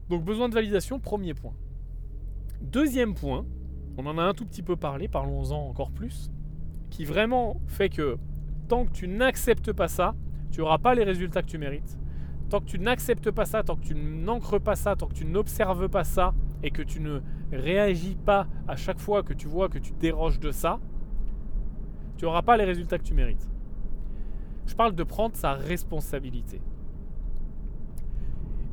Donc besoin de validation, premier point. Deuxième point, on en a un tout petit peu parlé, parlons-en encore plus, qui vraiment fait que tant que tu n'acceptes pas ça, tu n'auras pas les résultats que tu mérites. Tant que tu n'acceptes pas ça, tant que tu n'ancres pas ça, tant que tu n'observes pas ça, et que tu ne réagis pas à chaque fois que tu vois que tu déroges de ça, tu n'auras pas les résultats que tu mérites. Je parle de prendre sa responsabilité.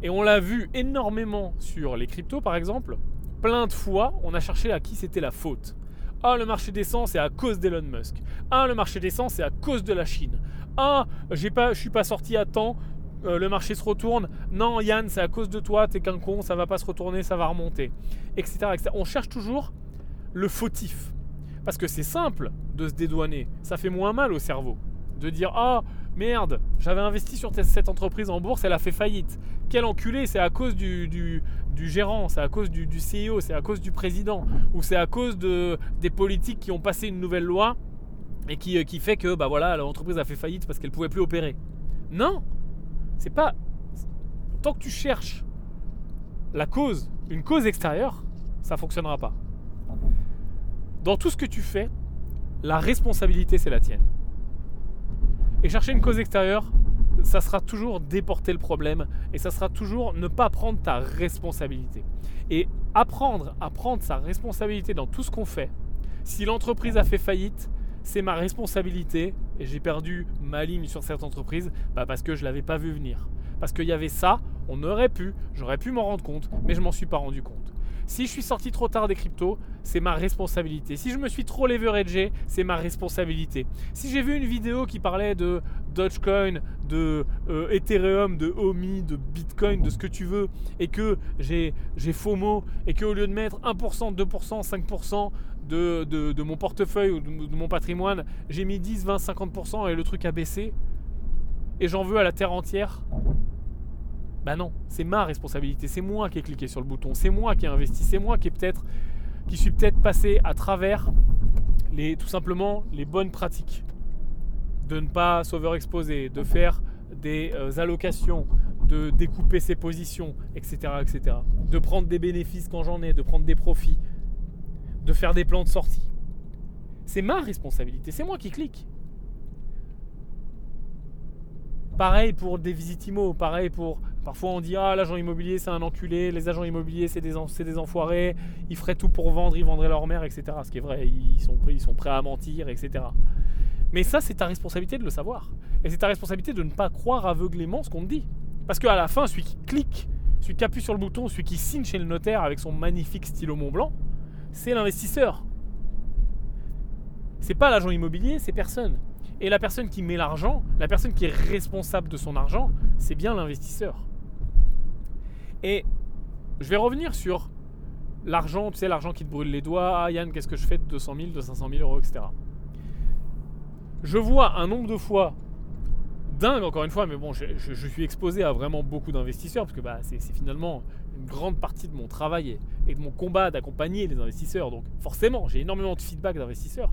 Et on l'a vu énormément sur les cryptos par exemple. Plein de fois, on a cherché à qui c'était la faute. Ah, le marché d'essence, c'est à cause d'Elon Musk. Ah, le marché d'essence, c'est à cause de la Chine. Ah, j'ai pas, suis pas sorti à temps. Euh, le marché se retourne. Non, Yann, c'est à cause de toi. T'es qu'un con. Ça va pas se retourner. Ça va remonter, etc., etc. On cherche toujours le fautif parce que c'est simple de se dédouaner. Ça fait moins mal au cerveau de dire ah merde, j'avais investi sur cette entreprise en bourse, elle a fait faillite. Quel enculé, c'est à cause du, du, gérant, c'est à cause du, CEO, c'est à cause du président, ou c'est à cause de, des politiques qui ont passé une nouvelle loi et qui, euh, qui fait que bah voilà, l'entreprise a fait faillite parce qu'elle pouvait plus opérer. Non, c'est pas. Tant que tu cherches la cause, une cause extérieure, ça fonctionnera pas. Dans tout ce que tu fais, la responsabilité c'est la tienne. Et chercher une cause extérieure, ça sera toujours déporter le problème et ça sera toujours ne pas prendre ta responsabilité. Et apprendre à prendre sa responsabilité dans tout ce qu'on fait. Si l'entreprise a fait faillite, c'est ma responsabilité et j'ai perdu ma ligne sur cette entreprise bah parce que je ne l'avais pas vu venir. Parce qu'il y avait ça, on aurait pu, j'aurais pu m'en rendre compte, mais je m'en suis pas rendu compte. Si je suis sorti trop tard des cryptos, c'est ma responsabilité. Si je me suis trop leveragé, c'est ma responsabilité. Si j'ai vu une vidéo qui parlait de Dogecoin, de euh, Ethereum, de OMI, de Bitcoin, de ce que tu veux, et que j'ai FOMO, et qu'au lieu de mettre 1%, 2%, 5% de, de, mon portefeuille ou de, de mon patrimoine, j'ai mis 10, 20, 50% et le truc a baissé, et j'en veux à la terre entière, bah non, c'est ma responsabilité, c'est moi qui ai cliqué sur le bouton, c'est moi qui ai investi, c'est moi qui peut-être qui suis peut-être passé à travers les tout simplement les bonnes pratiques de ne pas s'overexposer, de faire des euh, allocations, de découper ses positions, etc., etc. De prendre des bénéfices quand j'en ai, de prendre des profits, de faire des plans de sortie. C'est ma responsabilité, c'est moi qui clique. Pareil pour des visitimo, pareil pour. Parfois on dit Ah, l'agent immobilier c'est un enculé, les agents immobiliers c'est des, enfoirés, ils feraient tout pour vendre, ils vendraient leur mère, etc. Ce qui est vrai, ils sont, ils sont prêts à mentir, etc. Mais ça, c'est ta responsabilité de le savoir. Et c'est ta responsabilité de ne pas croire aveuglément ce qu'on te dit. Parce qu'à la fin, celui qui clique, celui qui appuie sur le bouton, celui qui signe chez le notaire avec son magnifique stylo Mont Blanc, c'est l'investisseur. C'est pas l'agent immobilier, c'est personne. Et la personne qui met l'argent, la personne qui est responsable de son argent, c'est bien l'investisseur. Et je vais revenir sur l'argent, tu sais, l'argent qui te brûle les doigts. Ah Yann, qu'est-ce que je fais de 200 000, de 500 000 euros, etc. Je vois un nombre de fois dingue, encore une fois, mais bon, je, suis exposé à vraiment beaucoup d'investisseurs, parce que bah, c'est finalement une grande partie de mon travail et de mon combat d'accompagner les investisseurs. Donc forcément, j'ai énormément de feedback d'investisseurs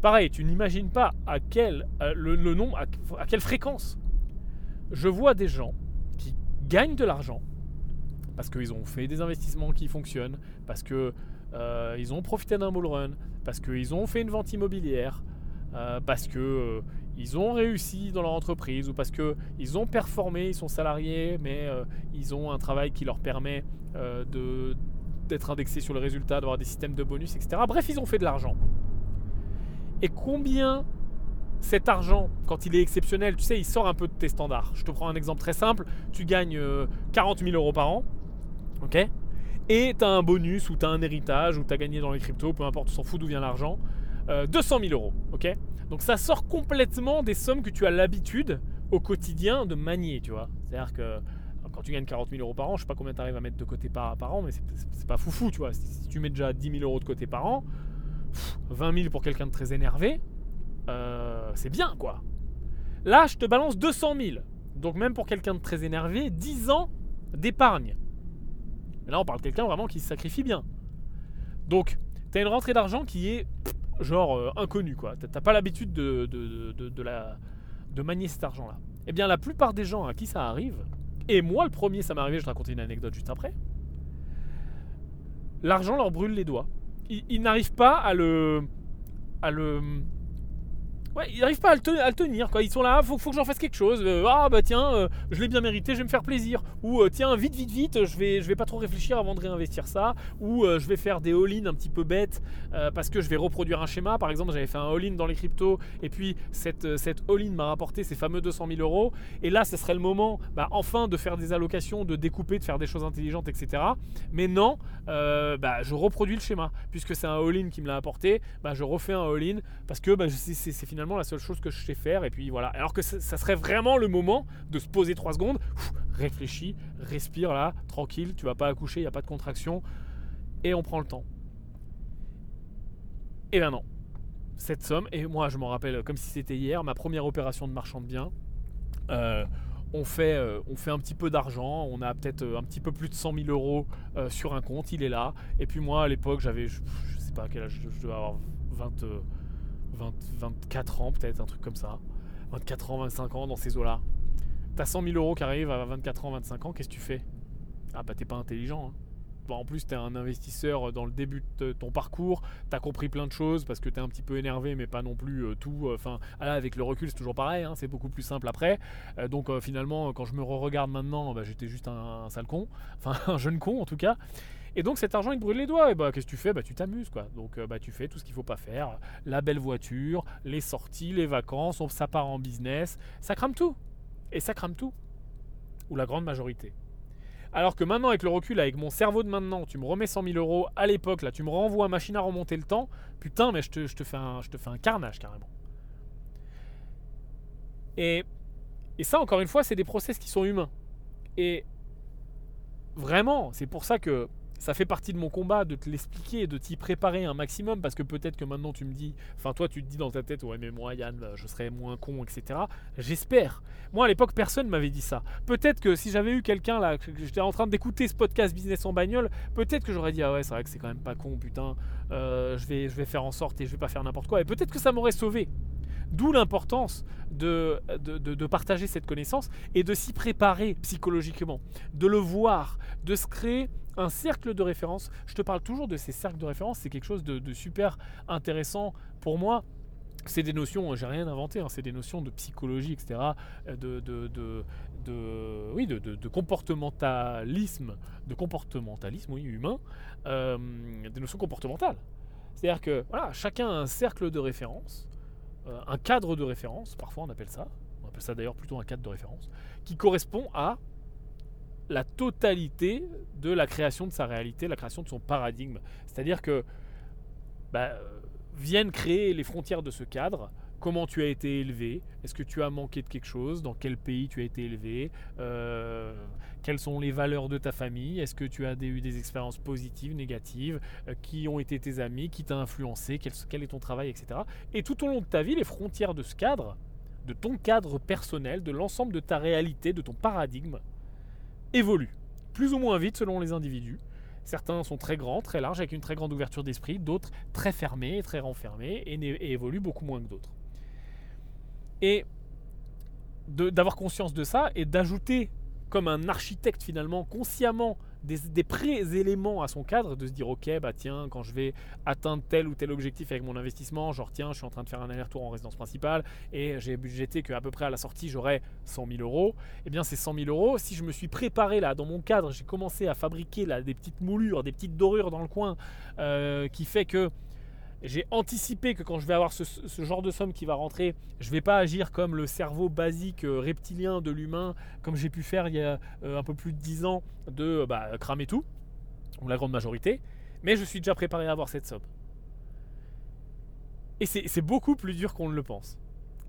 pareil, tu n'imagines pas à quel, euh, à, quelle fréquence. Je vois des gens qui gagnent de l'argent parce qu'ils ont fait des investissements qui fonctionnent, parce qu'ils euh, ont profité d'un bull run, parce qu'ils ont fait une vente immobilière, euh, parce qu'ils ils ont réussi dans leur entreprise ou parce qu'ils ont performé, ils sont salariés, mais ils ont un travail qui leur permet d'être indexés sur le résultat, d'avoir des systèmes de bonus, etc. Bref, ils ont fait de l'argent. Et combien cet argent, quand il est exceptionnel, tu sais, il sort un peu de tes standards. Je te prends un exemple très simple. Tu gagnes 40 euh, 000 euros par an. OK? Et tu as un bonus ou tu as un héritage ou tu as gagné dans les cryptos, peu importe, on s'en fout d'où vient l'argent. 200 euh, 000 euros. OK? Donc ça sort complètement des sommes que tu as l'habitude au quotidien de manier, tu vois? C'est-à-dire que quand tu gagnes 40 000 euros par an, je sais pas combien tu arrives à mettre de côté par, an, mais c'est pas foufou, tu vois? Si, tu mets déjà 10 000 euros de côté par an, 20 000 pour quelqu'un de très énervé, euh, c'est bien quoi. Là, je te balance 200 000. Donc même pour quelqu'un de très énervé, 10 ans d'épargne. Là, on parle de quelqu'un vraiment qui se sacrifie bien. Donc, tu as une rentrée d'argent qui est genre euh, inconnue quoi. T'as pas l'habitude de, manier cet argent-là. Eh bien, la plupart des gens à qui ça arrive, et moi le premier, ça m'est arrivé, je te raconter une anecdote juste après, l'argent leur brûle les doigts il, n'arrive pas à le, à le, Ouais, ils n'arrivent pas à le, tenir. Quoi. Ils sont là, faut, faut que j'en fasse quelque chose. Euh, ah bah tiens, euh, je l'ai bien mérité, je vais me faire plaisir. Ou euh, tiens, vite, vite, vite, je vais, je vais pas trop réfléchir avant de réinvestir ça. Ou je vais faire des all-in un petit peu bêtes parce que je vais reproduire un schéma. Par exemple, j'avais fait un all-in dans les cryptos et puis cette, cette all-in m'a rapporté ces fameux 200 000 euros. Et là, ce serait le moment, bah, enfin, de faire des allocations, de découper, de faire des choses intelligentes, etc. Mais non, bah, je reproduis le schéma puisque c'est un all-in qui me l'a apporté. Bah, je refais un all-in parce que bah, c'est finalement la seule chose que je sais faire. Et puis voilà. Alors que ça, serait vraiment le moment de se poser 3 secondes, réfléchis, respire là, tranquille, tu vas pas accoucher, il n'y a pas de contraction. Et on prend le temps. Et ben non. Cette somme, et moi je m'en rappelle comme si c'était hier, ma première opération de marchand de biens. Euh, on fait, euh, on fait un petit peu d'argent, on a peut-être euh, un petit peu plus de 100 000 euros sur un compte, il est là. Et puis moi à l'époque j'avais, je, sais pas quel âge, je dois avoir 20, 24 ans peut-être, un truc comme ça. 24 ans, 25 ans dans ces eaux-là. T'as 100 000 euros qui arrivent à 24 ans, 25 ans, qu'est-ce que tu fais? Ah bah t'es pas intelligent. Hein. bah, en plus tu es un investisseur dans le début de ton parcours, tu as compris plein de choses parce que tu es un petit peu énervé mais pas non plus euh, tout. Enfin, ah avec le recul c'est toujours pareil, hein, c'est beaucoup plus simple après. donc finalement quand je me re-regarde maintenant, bah, j'étais juste un, un, sale con, enfin un jeune con en tout cas. Et donc cet argent il te brûle les doigts. Et bah qu'est-ce que tu fais? Bah tu t'amuses quoi. Donc bah tu fais tout ce qu'il faut pas faire. La belle voiture, les sorties, les vacances, ça part en business, ça crame tout. Et ça crame tout. Ou la grande majorité. Alors que maintenant, avec le recul, avec mon cerveau de maintenant, tu me remets 100 000 euros à l'époque, là, tu me renvoies machine à remonter le temps, putain, mais je te, je te, fais, un, je te fais un carnage carrément. Et, et ça, encore une fois, c'est des process qui sont humains. Et vraiment, c'est pour ça que ça fait partie de mon combat de te l'expliquer, de t'y préparer un maximum, parce que peut-être que maintenant tu me dis, enfin toi tu te dis dans ta tête, ouais mais moi Yann, je serais moins con, etc. J'espère. Moi à l'époque personne m'avait dit ça. Peut-être que si j'avais eu quelqu'un là, que j'étais en train d'écouter ce podcast Business en bagnole, peut-être que j'aurais dit, ah ouais c'est vrai que c'est quand même pas con, putain, euh, je, vais, je vais faire en sorte et je vais pas faire n'importe quoi. Et peut-être que ça m'aurait sauvé. D'où l'importance de de, partager cette connaissance et de s'y préparer psychologiquement, de le voir, de se créer un cercle de référence. Je te parle toujours de ces cercles de référence, c'est quelque chose de, super intéressant pour moi. C'est des notions, j'ai rien inventé, hein, c'est des notions de psychologie, etc., de, de, oui, de, comportementalisme, de comportementalisme oui, humain, euh, des notions comportementales. C'est-à-dire que voilà, chacun a un cercle de référence, euh, un cadre de référence, parfois on appelle ça, on appelle ça d'ailleurs plutôt un cadre de référence, qui correspond à la totalité de la création de sa réalité, la création de son paradigme. C'est-à-dire que bah, viennent créer les frontières de ce cadre. Comment tu as été élevé? Est-ce que tu as manqué de quelque chose? Dans quel pays tu as été élevé? Euh, Quelles sont les valeurs de ta famille? Est-ce que tu as eu des expériences positives, négatives? Euh, Qui ont été tes amis? Qui t'a influencé? Quel, quel, est ton travail, etc. Et tout au long de ta vie, les frontières de ce cadre, de ton cadre personnel, de l'ensemble de ta réalité, de ton paradigme, évoluent, plus ou moins vite selon les individus. Certains sont très grands, très larges, avec une très grande ouverture d'esprit, d'autres très fermés, très renfermés, et, évoluent beaucoup moins que d'autres. Et d'avoir conscience de ça et d'ajouter comme un architecte finalement consciemment des, pré-éléments à son cadre, de se dire ok bah tiens quand je vais atteindre tel ou tel objectif avec mon investissement, genre tiens je suis en train de faire un aller-retour en résidence principale et j'ai budgété qu'à peu près à la sortie j'aurai 100 000 euros, et eh bien ces 100 000 euros, si je me suis préparé là dans mon cadre, j'ai commencé à fabriquer là des petites moulures, des petites dorures dans le coin euh, qui fait que j'ai anticipé que quand je vais avoir ce, genre de somme qui va rentrer, je ne vais pas agir comme le cerveau basique euh, reptilien de l'humain, comme j'ai pu faire il y a euh, un peu plus de 10 ans, de euh, bah, cramer tout, ou la grande majorité, mais je suis déjà préparé à avoir cette somme. Et c'est beaucoup plus dur qu'on ne le pense.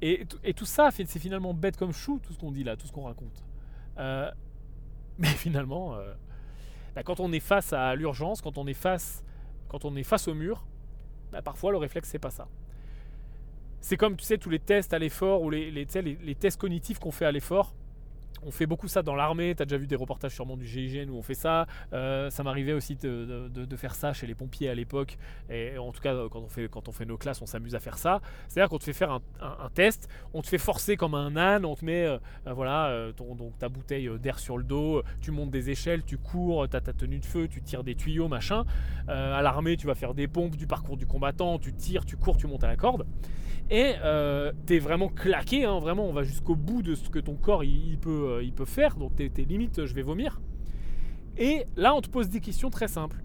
Et, tout ça, c'est finalement bête comme chou, tout ce qu'on dit là, tout ce qu'on raconte. mais finalement, bah, quand on est face à l'urgence, quand quand on est face au mur, bah, parfois le réflexe c'est pas ça. C'est comme tu sais tous les tests à l'effort ou les, tests cognitifs qu'on fait à l'effort on fait beaucoup ça dans l'armée. Tu as déjà vu des reportages sûrement du GIGN où on fait ça. Euh, ça m'arrivait aussi de, faire ça chez les pompiers à l'époque. Et en tout cas, quand on fait, quand on fait nos classes, on s'amuse à faire ça. C'est-à-dire qu'on te fait faire un, test, on te fait forcer comme un âne, on te met euh, euh, voilà, ta bouteille d'air sur le dos, tu montes des échelles, tu cours, tu as ta tenue de feu, tu tires des tuyaux, machin. à l'armée, tu vas faire des pompes, du parcours du combattant, tu tires, tu cours, tu montes à la corde. Et tu es vraiment claqué, hein, vraiment, on va jusqu'au bout de ce que ton corps il peut euh, il peut faire, donc t'es, limite je vais vomir. Et là on te pose des questions très simples.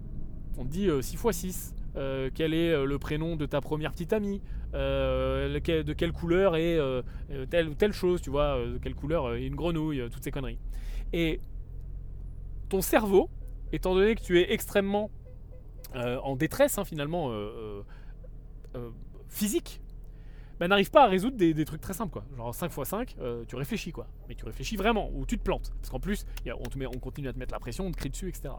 On te dit 6 x 6, quel est euh, le prénom de ta première petite amie, euh, de quelle couleur est telle ou telle chose, tu vois, de quelle couleur est une grenouille, toutes ces conneries. Et ton cerveau, étant donné que tu es extrêmement en détresse hein, finalement physique, bah, n'arrive pas à résoudre des, trucs très simples quoi. Genre 5 x 5, tu réfléchis quoi. Mais tu réfléchis vraiment, ou tu te plantes. Parce qu'en plus, on, te met, on continue à te mettre la pression, on te crie dessus, etc.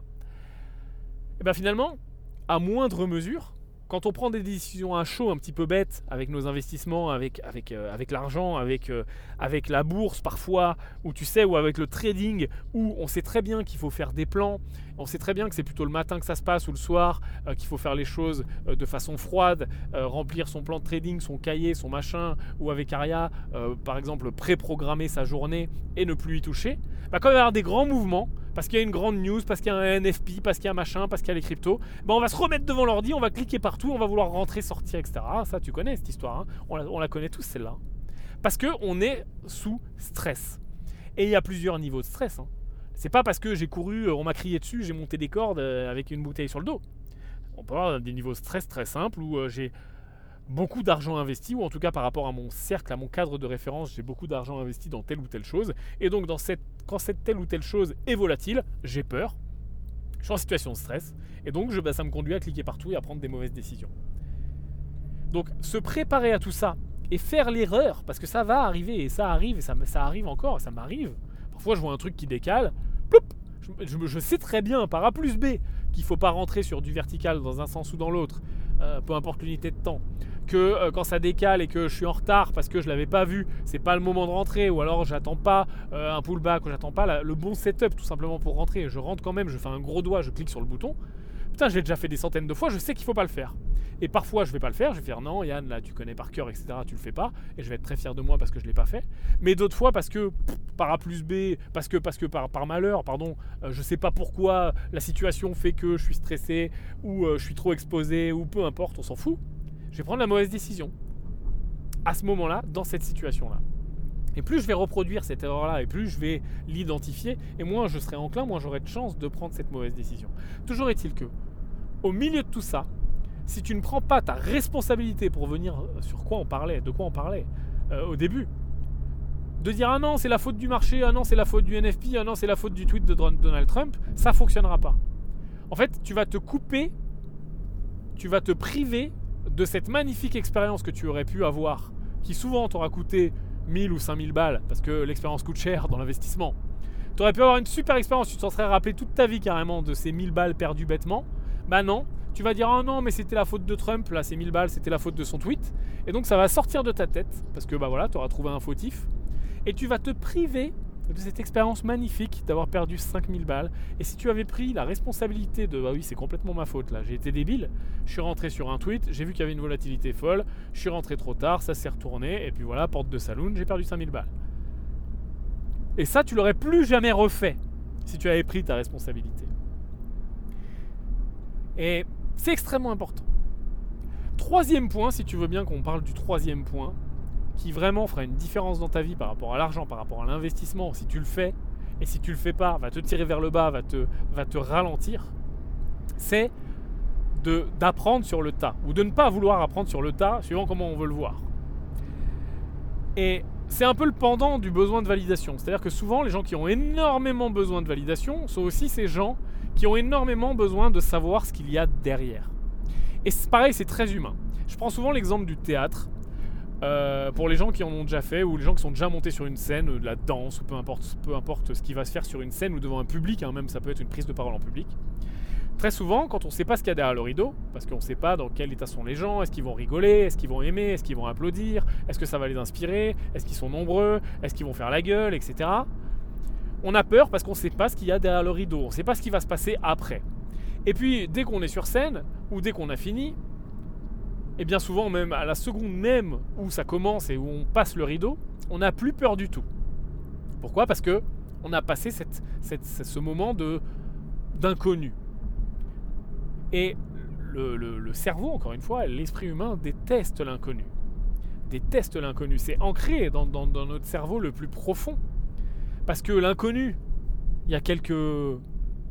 Et bien finalement, à moindre mesure, quand on prend des décisions à chaud un petit peu bêtes avec nos investissements, avec, avec, euh, avec l'argent, avec, euh, avec la bourse parfois, ou tu sais, ou avec le trading, où on sait très bien qu'il faut faire des plans On sait très bien que c'est plutôt le matin que ça se passe ou le soir, euh, qu'il faut faire les choses de façon froide, remplir son plan de trading, son cahier, son machin, ou avec Aria, par exemple, préprogrammer sa journée et ne plus y toucher. Bah, quand il va y avoir des grands mouvements, parce qu'il y a une grande news, parce qu'il y a un NFP, parce qu'il y a machin, parce qu'il y a les cryptos, bah, on va se remettre devant l'ordi, on va cliquer partout, on va vouloir rentrer, sortir, etc. Ça, tu connais cette histoire, hein. on, la, on la connaît tous celle-là. Parce qu'on est sous stress. Et il y a plusieurs niveaux de stress. Hein. C'est pas parce que j'ai couru, euh, on m'a crié dessus, j'ai monté des cordes euh, avec une bouteille sur le dos. On peut avoir des niveaux de stress très simples où euh, j'ai beaucoup d'argent investi, ou en tout cas par rapport à mon cercle, à mon cadre de référence, j'ai beaucoup d'argent investi dans telle ou telle chose. Et donc dans cette, quand cette telle ou telle chose est volatile, j'ai peur. Je suis en situation de stress. Et donc je, bah, ça me conduit à cliquer partout et à prendre des mauvaises décisions. Donc se préparer à tout ça et faire l'erreur, parce que ça va arriver, et ça arrive, et ça, ça arrive encore, ça m'arrive. Parfois, je vois un truc qui décale, je, sais très bien, par A plus B, qu'il ne faut pas rentrer sur du vertical dans un sens ou dans l'autre, euh, peu importe l'unité de temps. Que euh, quand ça décale et que je suis en retard parce que je l'avais pas vu, c'est pas le moment de rentrer, ou alors j'attends pas euh, un pullback, ou j'attends pas le bon setup tout simplement pour rentrer. Je rentre quand même, je fais un gros doigt, je clique sur le bouton. Putain, j'ai déjà fait des centaines de fois, je sais qu'il faut pas le faire. Et parfois, je vais pas le faire. Je vais faire non, Yann, là, tu connais par cœur, etc. Tu le fais pas. Et je vais être très fier de moi parce que je l'ai pas fait. Mais d'autres fois, parce que par A plus B, parce que, par malheur, pardon, euh, je sais pas pourquoi la situation fait que je suis stressé ou euh, je suis trop exposé ou peu importe, on s'en fout. Je vais prendre la mauvaise décision. À ce moment-là, dans cette situation-là. Et plus je vais reproduire cette erreur-là, et plus je vais l'identifier, et moins je serai enclin, moins j'aurai de chance de prendre cette mauvaise décision. Toujours est-il que, au milieu de tout ça, si tu ne prends pas ta responsabilité pour venir euh, sur quoi on parlait, de quoi on parlait euh, au début, de dire ah non c'est la faute du marché, ah non c'est la faute du NFP, ah non c'est la faute du tweet de Donald Trump, ça fonctionnera pas. En fait, tu vas te couper, tu vas te priver de cette magnifique expérience que tu aurais pu avoir, qui souvent t'aura coûté 1000 ou 5000 balles, parce que l'expérience coûte cher dans l'investissement. Tu aurais pu avoir une super expérience, tu t'en serais rappelé toute ta vie carrément de ces 1000 balles perdues bêtement. Bah non, tu vas dire oh non mais c'était la faute de Trump, là c'est 1000 balles, c'était la faute de son tweet. Et donc ça va sortir de ta tête, parce que bah voilà, tu auras trouvé un fautif. Et tu vas te priver de cette expérience magnifique d'avoir perdu 5000 balles. Et si tu avais pris la responsabilité de bah oui c'est complètement ma faute là, j'ai été débile, je suis rentré sur un tweet, j'ai vu qu'il y avait une volatilité folle, je suis rentré trop tard, ça s'est retourné, et puis voilà, porte de saloon, j'ai perdu 5000 balles. Et ça tu l'aurais plus jamais refait si tu avais pris ta responsabilité. Et c'est extrêmement important. Troisième point, si tu veux bien qu'on parle du troisième point, qui vraiment fera une différence dans ta vie par rapport à l'argent, par rapport à l'investissement, si tu le fais, et si tu le fais pas, va te tirer vers le bas, va te, va te ralentir, c'est d'apprendre sur le tas, ou de ne pas vouloir apprendre sur le tas, suivant comment on veut le voir. Et c'est un peu le pendant du besoin de validation. C'est-à-dire que souvent, les gens qui ont énormément besoin de validation sont aussi ces gens qui ont énormément besoin de savoir ce qu'il y a derrière. Et pareil, c'est très humain. Je prends souvent l'exemple du théâtre. Euh, pour les gens qui en ont déjà fait ou les gens qui sont déjà montés sur une scène, de la danse ou peu importe, peu importe ce qui va se faire sur une scène ou devant un public, hein, même ça peut être une prise de parole en public. Très souvent, quand on ne sait pas ce qu'il y a derrière le rideau, parce qu'on ne sait pas dans quel état sont les gens, est-ce qu'ils vont rigoler, est-ce qu'ils vont aimer, est-ce qu'ils vont applaudir, est-ce que ça va les inspirer, est-ce qu'ils sont nombreux, est-ce qu'ils vont faire la gueule, etc on a peur parce qu'on ne sait pas ce qu'il y a derrière le rideau, on ne sait pas ce qui va se passer après. Et puis dès qu'on est sur scène, ou dès qu'on a fini, et bien souvent même à la seconde même où ça commence et où on passe le rideau, on n'a plus peur du tout. Pourquoi? Parce que on a passé ce moment de d'inconnu. Et le, cerveau, encore une fois, l'esprit humain déteste l'inconnu. Déteste l'inconnu. C'est ancré dans notre cerveau le plus profond. Parce que l'inconnu, il y a quelques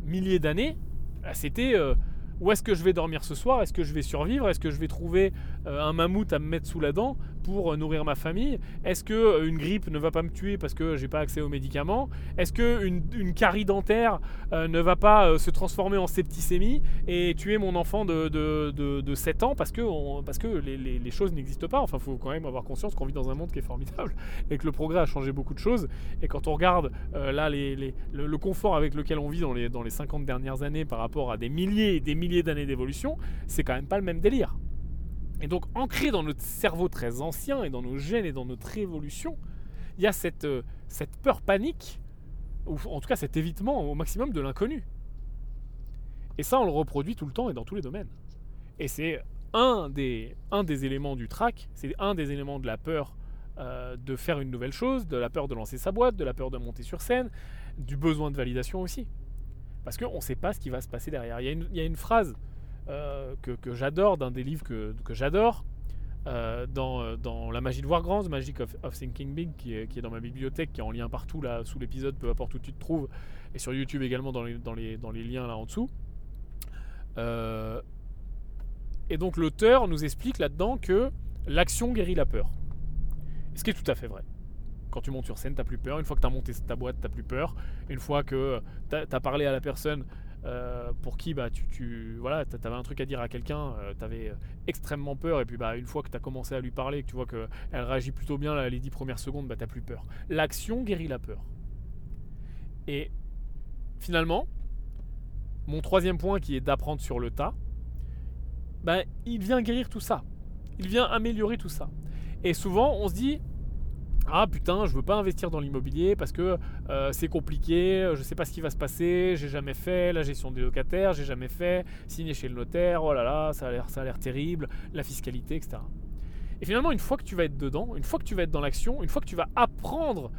milliers d'années, bah, c'était euh, où est-ce que je vais dormir ce soir? Est-ce que je vais survivre? Est-ce que je vais trouver euh, un mammouth à me mettre sous la dent pour euh, nourrir ma famille? Est-ce que euh, une grippe ne va pas me tuer parce que j'ai pas accès aux médicaments? Est-ce que une, carie dentaire ne va pas se transformer en septicémie et tuer mon enfant de, de, 7 ans parce que, parce que les, choses n'existent pas? Enfin, il faut quand même avoir conscience qu'on vit dans un monde qui est formidable et que le progrès a changé beaucoup de choses. Et quand on regarde là les, le, confort avec lequel on vit dans les, dans les 50 dernières années par rapport à des milliers et des milliers d'années d'évolution, c'est quand même pas le même délire. Et donc ancré dans notre cerveau très ancien et dans nos gènes et dans notre évolution, il y a cette, euh, cette peur panique, ou en tout cas cet évitement au maximum de l'inconnu. Et ça, on le reproduit tout le temps et dans tous les domaines. Et c'est un des, un des éléments du track, c'est un des éléments de la peur euh, de faire une nouvelle chose, de la peur de lancer sa boîte, de la peur de monter sur scène, du besoin de validation aussi. Parce qu'on ne sait pas ce qui va se passer derrière. Il y a une, phrase euh, que, j'adore, d'un des livres que, j'adore, euh, dans, dans, La magie de voir grand, The Magic of, Thinking Big, qui est, dans ma bibliothèque, qui est en lien partout là sous l'épisode, peu importe où tu te trouves, et sur YouTube également dans les, liens là en dessous. Euh, et donc l'auteur nous explique là-dedans que l'action guérit la peur. Ce qui est tout à fait vrai. Quand tu montes sur scène, tu plus peur. Une fois que tu as monté ta boîte, tu plus peur. Une fois que tu as, parlé à la personne euh, pour qui bah, tu, voilà, avais un truc à dire à quelqu'un, euh, tu avais extrêmement peur. Et puis bah, une fois que tu as commencé à lui parler, que tu vois qu'elle réagit plutôt bien là, les 10 premières secondes, bah, tu plus peur. L'action guérit la peur. Et finalement, mon troisième point qui est d'apprendre sur le tas, ben, il vient guérir tout ça. Il vient améliorer tout ça. Et souvent, on se dit ah putain, je veux pas investir dans l'immobilier parce que euh, c'est compliqué, je sais pas ce qui va se passer, j'ai jamais fait la gestion des locataires, j'ai jamais fait signer chez le notaire, oh là là, ça a l'air terrible, la fiscalité, etc. Et finalement, une fois que tu vas être dedans, une fois que tu vas être dans l'action, une fois que tu vas apprendre,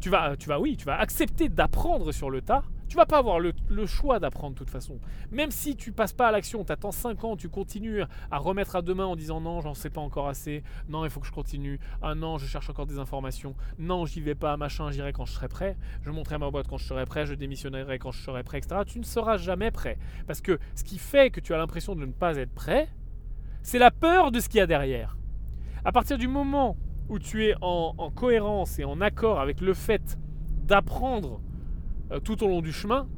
tu vas, tu vas, oui, tu vas accepter d'apprendre sur le tas, tu vas pas avoir le, choix d'apprendre de toute façon. Même si tu passes pas à l'action, tu attends 5 ans, tu continues à remettre à demain en disant non, j'en sais pas encore assez, non, il faut que je continue, ah non, je cherche encore des informations, non, j'y vais pas, machin, j'irai quand je serai prêt, je monterai ma boîte quand je serai prêt, je démissionnerai quand je serai prêt, etc. Tu ne seras jamais prêt. Parce que ce qui fait que tu as l'impression de ne pas être prêt, c'est la peur de ce qu'il y a derrière. À partir du moment où tu es en, en cohérence et en accord avec le fait d'apprendre euh, tout au long du chemin,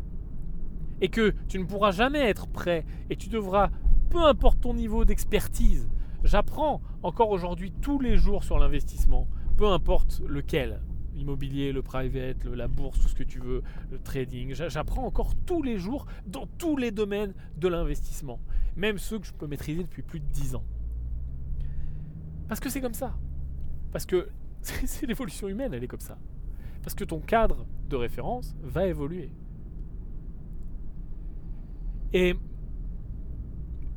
et que tu ne pourras jamais être prêt, et tu devras, peu importe ton niveau d'expertise, j'apprends encore aujourd'hui tous les jours sur l'investissement, peu importe lequel, l'immobilier, le private, la bourse, tout ce que tu veux, le trading. J'apprends encore tous les jours dans tous les domaines de l'investissement, même ceux que je peux maîtriser depuis plus de 10 ans. Parce que c'est comme ça. Parce que c'est l'évolution humaine, elle est comme ça. Parce que ton cadre de référence va évoluer. Et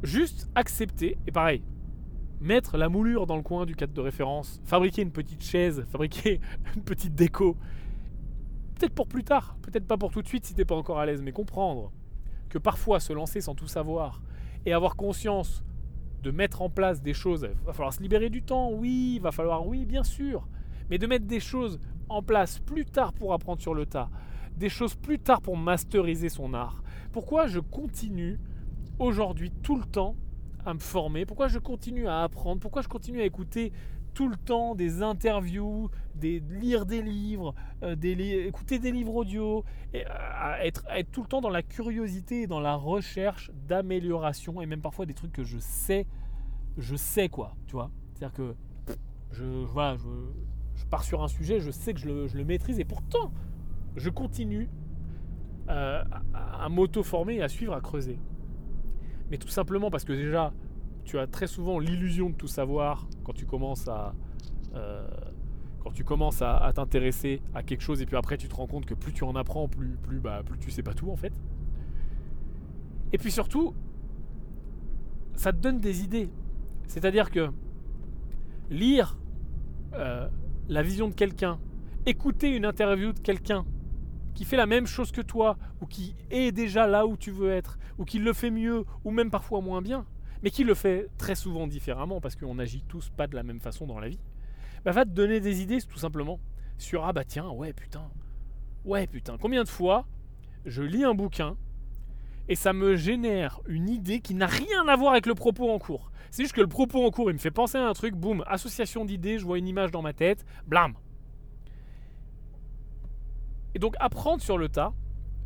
juste accepter, et pareil, mettre la moulure dans le coin du cadre de référence, fabriquer une petite chaise, fabriquer une petite déco, peut-être pour plus tard, peut-être pas pour tout de suite si t'es pas encore à l'aise, mais comprendre que parfois se lancer sans tout savoir et avoir conscience de mettre en place des choses, va falloir se libérer du temps, oui, va falloir, oui, bien sûr, mais de mettre des choses en place plus tard pour apprendre sur le tas, des choses plus tard pour masteriser son art. Pourquoi je continue aujourd'hui tout le temps à me former? Pourquoi je continue à apprendre? Pourquoi je continue à écouter tout le temps des interviews, des, lire des livres, euh, écouter des livres audio, et, euh, être tout le temps dans la curiosité et dans la recherche d'amélioration et même parfois des trucs que je sais, je sais quoi, tu vois? C'est-à-dire que je, voilà, je, je pars sur un sujet, je sais que je le, maîtrise et pourtant, je continue euh, à, m'auto-former et à suivre, à creuser. Mais tout simplement parce que déjà, tu as très souvent l'illusion de tout savoir quand tu commences à, euh, quand tu commences à, t'intéresser à quelque chose et puis après tu te rends compte que plus tu en apprends, plus, plus, bah, plus tu sais pas tout en fait. Et puis surtout, ça te donne des idées. C'est-à-dire que lire euh, la vision de quelqu'un, écouter une interview de quelqu'un qui fait la même chose que toi, ou qui est déjà là où tu veux être, ou qui le fait mieux, ou même parfois moins bien, mais qui le fait très souvent différemment, parce qu'on n'agit tous pas de la même façon dans la vie, bah, va te donner des idées tout simplement sur ah bah tiens, ouais putain, ouais putain, combien de fois je lis un bouquin et ça me génère une idée qui n'a rien à voir avec le propos en cours. C'est juste que le propos en cours, il me fait penser à un truc, boum, association d'idées, je vois une image dans ma tête, blam. Et donc apprendre sur le tas,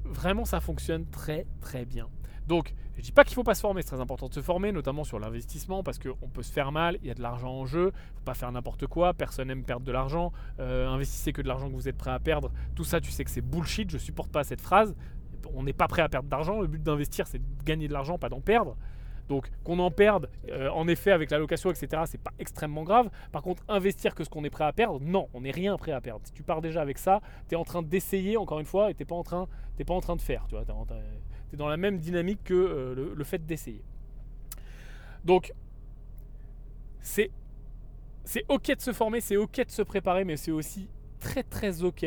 vraiment ça fonctionne très très bien. Donc je dis pas qu'il faut pas se former, c'est très important de se former, notamment sur l'investissement, parce qu'on peut se faire mal, il y a de l'argent en jeu, faut pas faire n'importe quoi, personne n'aime perdre de l'argent, euh, investissez que de l'argent que vous êtes prêt à perdre, tout ça tu sais que c'est bullshit, je supporte pas cette phrase, on n'est pas prêt à perdre d'argent, le but d'investir c'est de gagner de l'argent, pas d'en perdre. Donc qu'on en perde, euh, en effet, avec la location, etc., c'est pas extrêmement grave. Par contre, investir que ce qu'on est prêt à perdre, non, on n'est rien prêt à perdre. Si tu pars déjà avec ça, tu es en train d'essayer, encore une fois, et tu n'es pas, en train, pas en train de faire. Tu vois, Tu es dans la même dynamique que euh, le, fait d'essayer. Donc, c'est ok de se former, c'est ok de se préparer, mais c'est aussi très très ok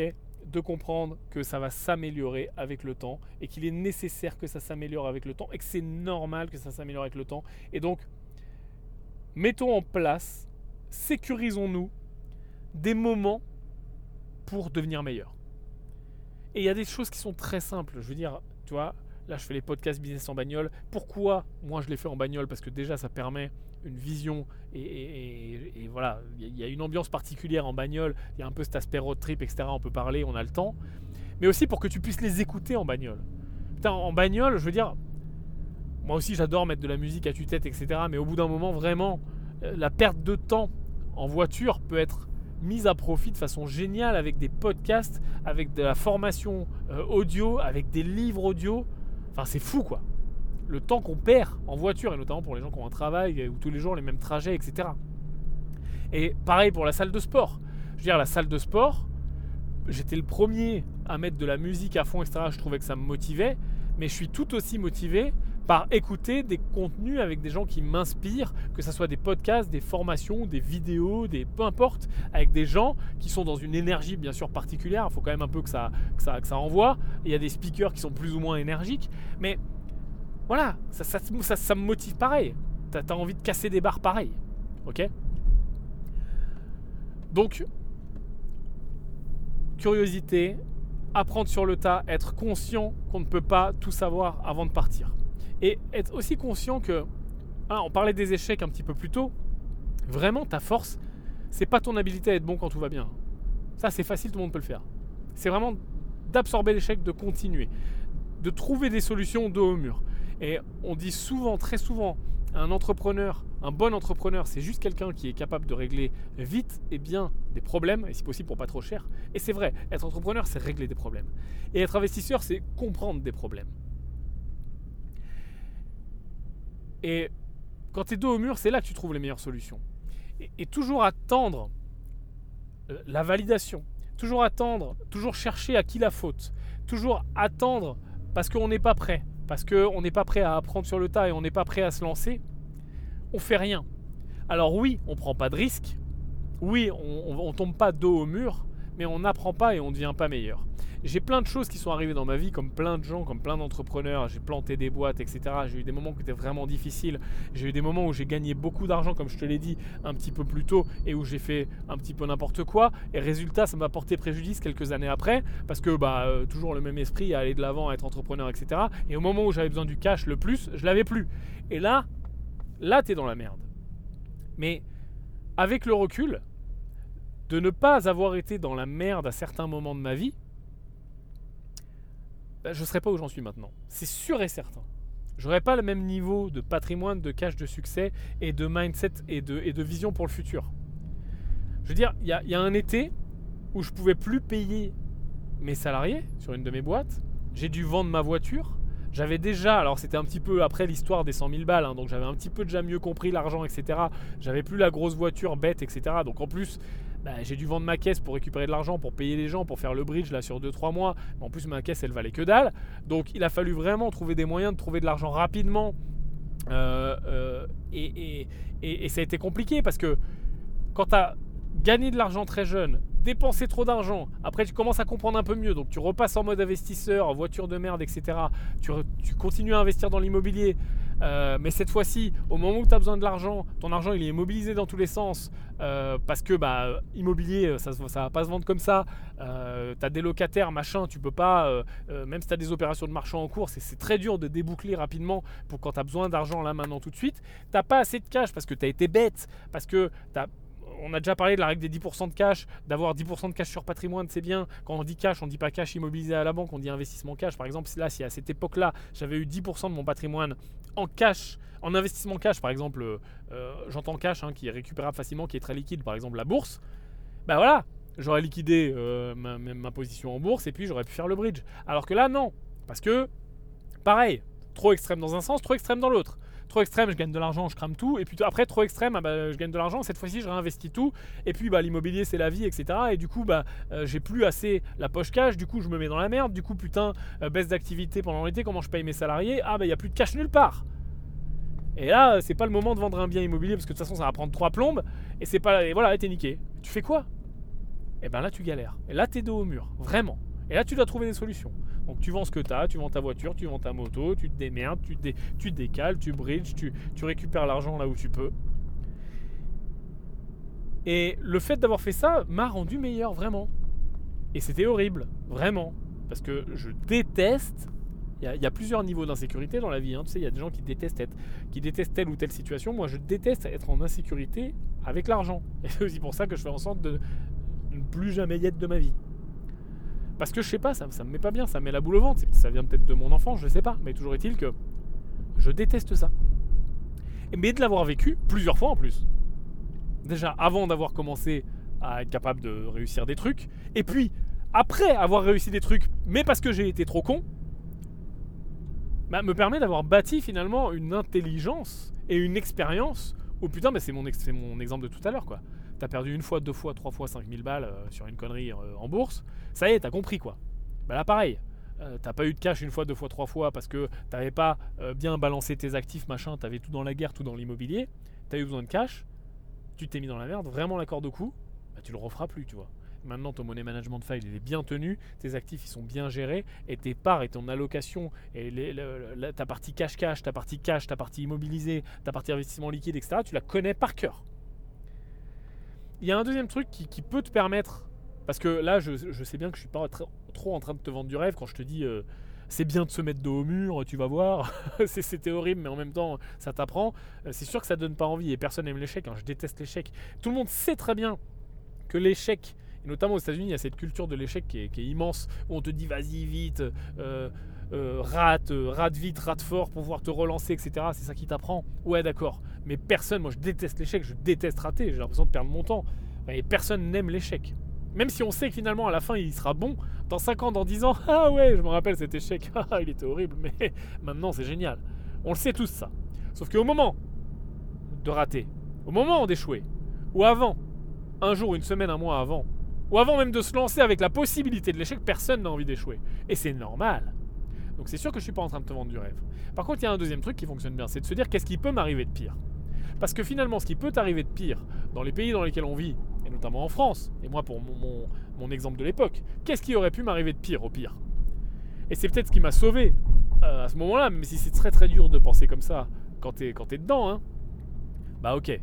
de comprendre que ça va s'améliorer avec le temps et qu'il est nécessaire que ça s'améliore avec le temps et que c'est normal que ça s'améliore avec le temps. Et donc, mettons en place, sécurisons-nous des moments pour devenir meilleur. Et il y a des choses qui sont très simples. Je veux dire, tu vois, là je fais les podcasts business en bagnole. Pourquoi moi je les fais en bagnole? Parce que déjà ça permet une vision et, voilà, il y a une ambiance particulière en bagnole. Il y a un peu cet aspect road trip, etc. On peut parler, on a le temps. Mais aussi pour que tu puisses les écouter en bagnole. Putain, en bagnole, je veux dire, moi aussi j'adore mettre de la musique à tue-tête, etc. Mais au bout d'un moment, vraiment, euh, la perte de temps en voiture peut être mise à profit de façon géniale avec des podcasts, avec de la formation euh, audio, avec des livres audio. Enfin, c'est fou quoi. Le temps qu'on perd en voiture, et notamment pour les gens qui ont un travail, ou tous les jours les mêmes trajets, etc. Et pareil pour la salle de sport. Je veux dire, la salle de sport, j'étais le premier à mettre de la musique à fond, etc. Je trouvais que ça me motivait, mais je suis tout aussi motivé par écouter des contenus avec des gens qui m'inspirent, que ce soit des podcasts, des formations, des vidéos, des peu importe, avec des gens qui sont dans une énergie bien sûr particulière. Il faut quand même un peu que ça, que ça, que ça envoie. Il y a des speakers qui sont plus ou moins énergiques, mais voilà, ça, ça, ça, me motive pareil. Tu as, envie de casser des barres pareil. Ok? Donc, curiosité, apprendre sur le tas, être conscient qu'on ne peut pas tout savoir avant de partir. Et être aussi conscient que, ah, on parlait des échecs un petit peu plus tôt, vraiment ta force, c'est pas ton habilité à être bon quand tout va bien. Ça c'est facile, tout le monde peut le faire. C'est vraiment d'absorber l'échec, de continuer, de trouver des solutions dos au mur. Et on dit souvent, très souvent, un entrepreneur, un bon entrepreneur, c'est juste quelqu'un qui est capable de régler vite et bien des problèmes, et si possible pour pas trop cher. Et c'est vrai, être entrepreneur, c'est régler des problèmes. Et être investisseur, c'est comprendre des problèmes. Et quand tu es dos au mur, c'est là que tu trouves les meilleures solutions. Et, toujours attendre euh, la validation, toujours attendre, toujours chercher à qui la faute, toujours attendre parce qu'on n'est pas prêt, parce qu'on n'est pas prêt à apprendre sur le tas et on n'est pas prêt à se lancer, on fait rien. Alors oui, on prend pas de risque, oui, on, ne tombe pas dos au mur, mais on n'apprend pas et on ne devient pas meilleur. J'ai plein de choses qui sont arrivées dans ma vie, comme plein de gens, comme plein d'entrepreneurs. J'ai planté des boîtes, etc. J'ai eu des moments qui étaient vraiment difficiles. J'ai eu des moments où j'ai gagné beaucoup d'argent, comme je te l'ai dit un petit peu plus tôt, et où j'ai fait un petit peu n'importe quoi. Et résultat, ça m'a porté préjudice quelques années après, parce que bah, euh, toujours le même esprit à aller de l'avant, à être entrepreneur, etc. Et au moment où j'avais besoin du cash le plus, je l'avais plus. Et là, là, tu es dans la merde. Mais avec le recul, de ne pas avoir été dans la merde à certains moments de ma vie, bah, je ne serais pas où j'en suis maintenant. C'est sûr et certain. J'aurais pas le même niveau de patrimoine, de cash, de succès et de mindset et de, vision pour le futur. Je veux dire, il y a, y a, un été où je pouvais plus payer mes salariés sur une de mes boîtes. J'ai dû vendre ma voiture. J'avais déjà, alors c'était un petit peu après l'histoire des 100 000 balles, hein, donc j'avais un petit peu déjà mieux compris l'argent, etc. J'avais plus la grosse voiture bête, etc. Donc en plus, bah, j'ai dû vendre ma caisse pour récupérer de l'argent, pour payer les gens, pour faire le bridge là sur 2-3 mois. en plus, ma caisse, elle valait que dalle. Donc, il a fallu vraiment trouver des moyens de trouver de l'argent rapidement. Euh, euh, et, et, ça a été compliqué parce que quand tu as gagné de l'argent très jeune, dépenser trop d'argent. Après, tu commences à comprendre un peu mieux. Donc, tu repasses en mode investisseur, voiture de merde, etc. Tu continues à investir dans l'immobilier. Euh, mais cette fois-ci, au moment où tu as besoin de l'argent, ton argent il est immobilisé dans tous les sens euh, parce que bah, immobilier, ça ne va pas se vendre comme ça. Euh, tu as des locataires, machin, tu peux pas, même si tu as des opérations de marchand en cours, c'est très dur de déboucler rapidement pour quand tu as besoin d'argent là maintenant tout de suite. Tu pas assez de cash parce que tu as été bête, parce que on a déjà parlé de la règle des 10% de cash, d'avoir 10% de cash sur patrimoine, c'est bien. Quand on dit cash, on ne dit pas cash immobilisé à la banque, on dit investissement cash. Par exemple, là, si à cette époque-là, j'avais eu 10% de mon patrimoine en cash, en investissement cash, par exemple, euh, euh, j'entends cash hein, qui est récupérable facilement, qui est très liquide, par exemple la bourse, ben voilà, j'aurais liquidé euh, ma position en bourse et puis j'aurais pu faire le bridge. Alors que là, non. Parce que, pareil, trop extrême dans un sens, trop extrême dans l'autre. Trop extrême, je gagne de l'argent, je crame tout. Et puis après, trop extrême, ah bah, je gagne de l'argent, cette fois-ci, je réinvestis tout. Et puis bah, l'immobilier, c'est la vie, etc. Et du coup, bah, euh, j'ai plus assez la poche cash, du coup, je me mets dans la merde. Du coup, putain, euh, baisse d'activité pendant l'été, comment je paye mes salariés? Ah, bah, il n'y a plus de cash nulle part. Et là, c'est pas le moment de vendre un bien immobilier parce que de toute façon, ça va prendre trois plombes. Et c'est pas. Et voilà, t'es niqué. Tu fais quoi? Et eh ben là, tu galères. Et là, t'es dos au mur. Vraiment. Et là, tu dois trouver des solutions. Donc, tu vends ce que tu as, tu vends ta voiture, tu vends ta moto, tu te démerdes, tu te, tu décales, tu bridges, tu, tu récupères l'argent là où tu peux. Et le fait d'avoir fait ça m'a rendu meilleur, vraiment. Et c'était horrible, vraiment. Parce que je déteste il y, a plusieurs niveaux d'insécurité dans la vie. Hein. Tu sais, il y a des gens qui détestent, être, qui détestent telle ou telle situation. Moi, je déteste être en insécurité avec l'argent. Et c'est aussi pour ça que je fais en sorte de, ne plus jamais y être de ma vie. Parce que je sais pas, ça, me met pas bien, ça me met la boule au ventre. Ça vient peut-être de mon enfance, je sais pas. Mais toujours est-il que je déteste ça. Mais de l'avoir vécu plusieurs fois en plus. Déjà, avant d'avoir commencé à être capable de réussir des trucs. Et puis, après avoir réussi des trucs, mais parce que j'ai été trop con, bah, me permet d'avoir bâti finalement une intelligence et une expérience. Oh putain, mais c'est mon, mon exemple de tout à l'heure quoi. T'as perdu une fois, deux fois, trois fois 5000 balles euh, sur une connerie euh, en bourse. Ça y est, t'as compris quoi. Bah là pareil. Euh, t'as pas eu de cash une fois, deux fois, trois fois parce que t'avais pas bien balancé tes actifs, machin, t'avais tout dans la guerre, tout dans l'immobilier. T'as eu besoin de cash, tu t'es mis dans la merde, vraiment l'accord de coup, bah, tu le referas plus, tu vois. Maintenant, ton money management file il est bien tenu, tes actifs ils sont bien gérés, et tes parts et ton allocation, et ta partie cash-cash, ta partie cash, ta partie immobilisée, ta partie investissement liquide, etc., tu la connais par cœur. Il y a un deuxième truc qui, peut te permettre, parce que là, je, sais bien que je suis pas trop en train de te vendre du rêve quand je te dis euh, c'est bien de se mettre dos au mur, tu vas voir, c'était horrible, mais en même temps, ça t'apprend. Euh, c'est sûr que ça donne pas envie, et personne n'aime l'échec, hein. je déteste l'échec. Tout le monde sait très bien que l'échec notamment aux États-Unis, il y a cette culture de l'échec qui, est, immense, où on te dit vas-y vite, euh, euh, rate, euh, rate vite, rate fort pour pouvoir te relancer, etc. C'est ça qui t'apprend. Ouais, d'accord. Mais personne, moi je déteste l'échec, je déteste rater, j'ai l'impression de perdre mon temps. Et personne n'aime l'échec. Même si on sait que finalement à la fin il sera bon, dans 5 ans, dans 10 ans, ah ouais, je me rappelle cet échec, ah il était horrible, mais maintenant c'est génial. On le sait tous ça. Sauf qu'au moment de rater, au moment d'échouer, ou avant, un jour, une semaine, un mois avant, ou avant même de se lancer avec la possibilité de l'échec, personne n'a envie d'échouer. Et c'est normal. Donc c'est sûr que je suis pas en train de te vendre du rêve. Par contre, il y a un deuxième truc qui fonctionne bien, c'est de se dire qu'est-ce qui peut m'arriver de pire? Parce que finalement, ce qui peut t'arriver de pire dans les pays dans lesquels on vit, et notamment en France, et moi pour mon, exemple de l'époque, qu'est-ce qui aurait pu m'arriver de pire au pire? Et c'est peut-être ce qui m'a sauvé euh, à ce moment-là, même si c'est très très dur de penser comme ça quand t'es, es dedans. Hein. Bah ok,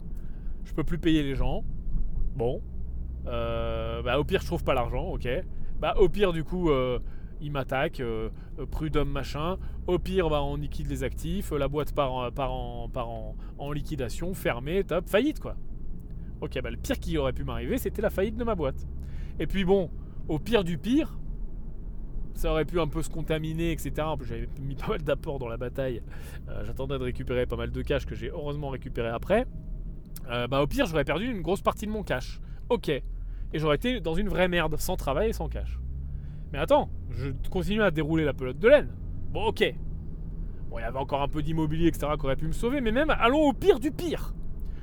je peux plus payer les gens. Bon, euh, bah, au pire, je trouve pas l'argent, ok. Bah, au pire, du coup, euh, il m'attaque, euh, prud'homme machin. Au pire, bah, on liquide les actifs, la boîte part en, liquidation, fermée, top, faillite quoi. Ok, bah, le pire qui aurait pu m'arriver, c'était la faillite de ma boîte. Et puis bon, au pire du pire, ça aurait pu un peu se contaminer, etc. J'avais mis pas mal d'apports dans la bataille. J'attendais de récupérer pas mal de cash que j'ai heureusement récupéré après. bah, au pire, j'aurais perdu une grosse partie de mon cash. Ok. Et j'aurais été dans une vraie merde, sans travail et sans cash. Mais attends, je continue à dérouler la pelote de laine. Bon, ok. Bon, il y avait encore un peu d'immobilier, etc., qui aurait pu me sauver, mais même, allons au pire du pire.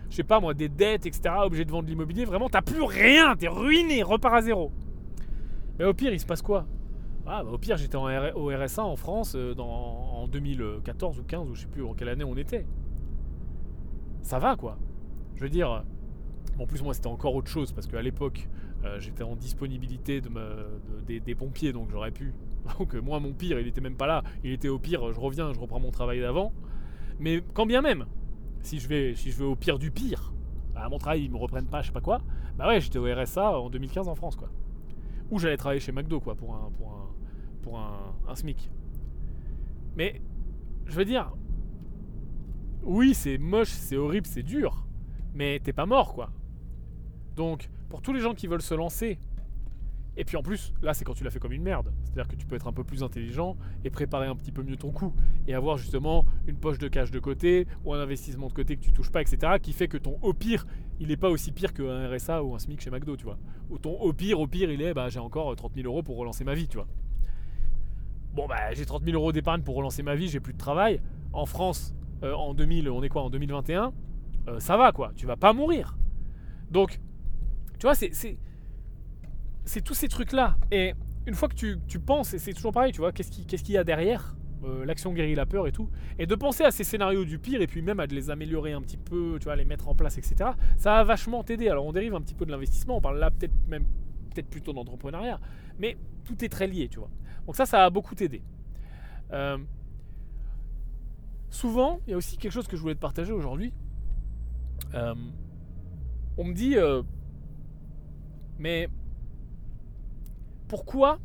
Je sais pas, moi, des dettes, etc., obligé de vendre l'immobilier, vraiment, t'as plus rien, t'es ruiné, repars à zéro. Mais au pire, il se passe quoi? Ah, bah, Au pire, j'étais au RSA en France euh, en 2014 ou 15, ou je sais plus en quelle année on était. Ça va, quoi. Je veux dire, en plus, moi, c'était encore autre chose parce qu'à l'époque, euh, j'étais en disponibilité de, des, pompiers, donc j'aurais pu. Donc, euh, moi, mon pire, il était même pas là. Il était au pire, je reviens, je reprends mon travail d'avant. Mais quand bien même, si je vais, si je vais au pire du pire, à mon travail, ils me reprennent pas, je sais pas quoi. Bah ouais, j'étais au RSA en 2015 en France, quoi. Ou j'allais travailler chez McDo, quoi, pour un, pour un, pour un, un SMIC. Mais, je veux dire, oui, c'est moche, c'est horrible, c'est dur, mais t'es pas mort, quoi. Donc, pour tous les gens qui veulent se lancer, et puis en plus, là c'est quand tu l'as fait comme une merde. C'est-à-dire que tu peux être un peu plus intelligent et préparer un petit peu mieux ton coup. Et avoir justement une poche de cash de côté ou un investissement de côté que tu touches pas, etc. Qui fait que ton au pire, il n'est pas aussi pire qu'un RSA ou un SMIC chez McDo, tu vois. Ou ton au pire, au pire, il est bah j'ai encore 30 000 euros pour relancer ma vie, tu vois. Bon bah j'ai 30 000 euros d'épargne pour relancer ma vie, j'ai plus de travail. En France, en 2000, on est quoi en 2021 Ça va quoi, tu vas pas mourir. Donc, tu vois, c'est c'est tous ces trucs là. Et une fois que tu, tu penses, et c'est toujours pareil, tu vois, qu'est-ce qu'il y a derrière euh, l'action guérit la peur et tout, et de penser à ces scénarios du pire et puis même à les améliorer un petit peu, tu vois, les mettre en place, etc. Ça va vachement t'aider. Alors on dérive un petit peu de l'investissement, on parle là peut-être même peut-être plutôt d'entrepreneuriat, mais tout est très lié, tu vois. Donc ça, ça a beaucoup t'aider. Euh, souvent, il y a aussi quelque chose que je voulais te partager aujourd'hui. Euh, on me dit, mais pourquoi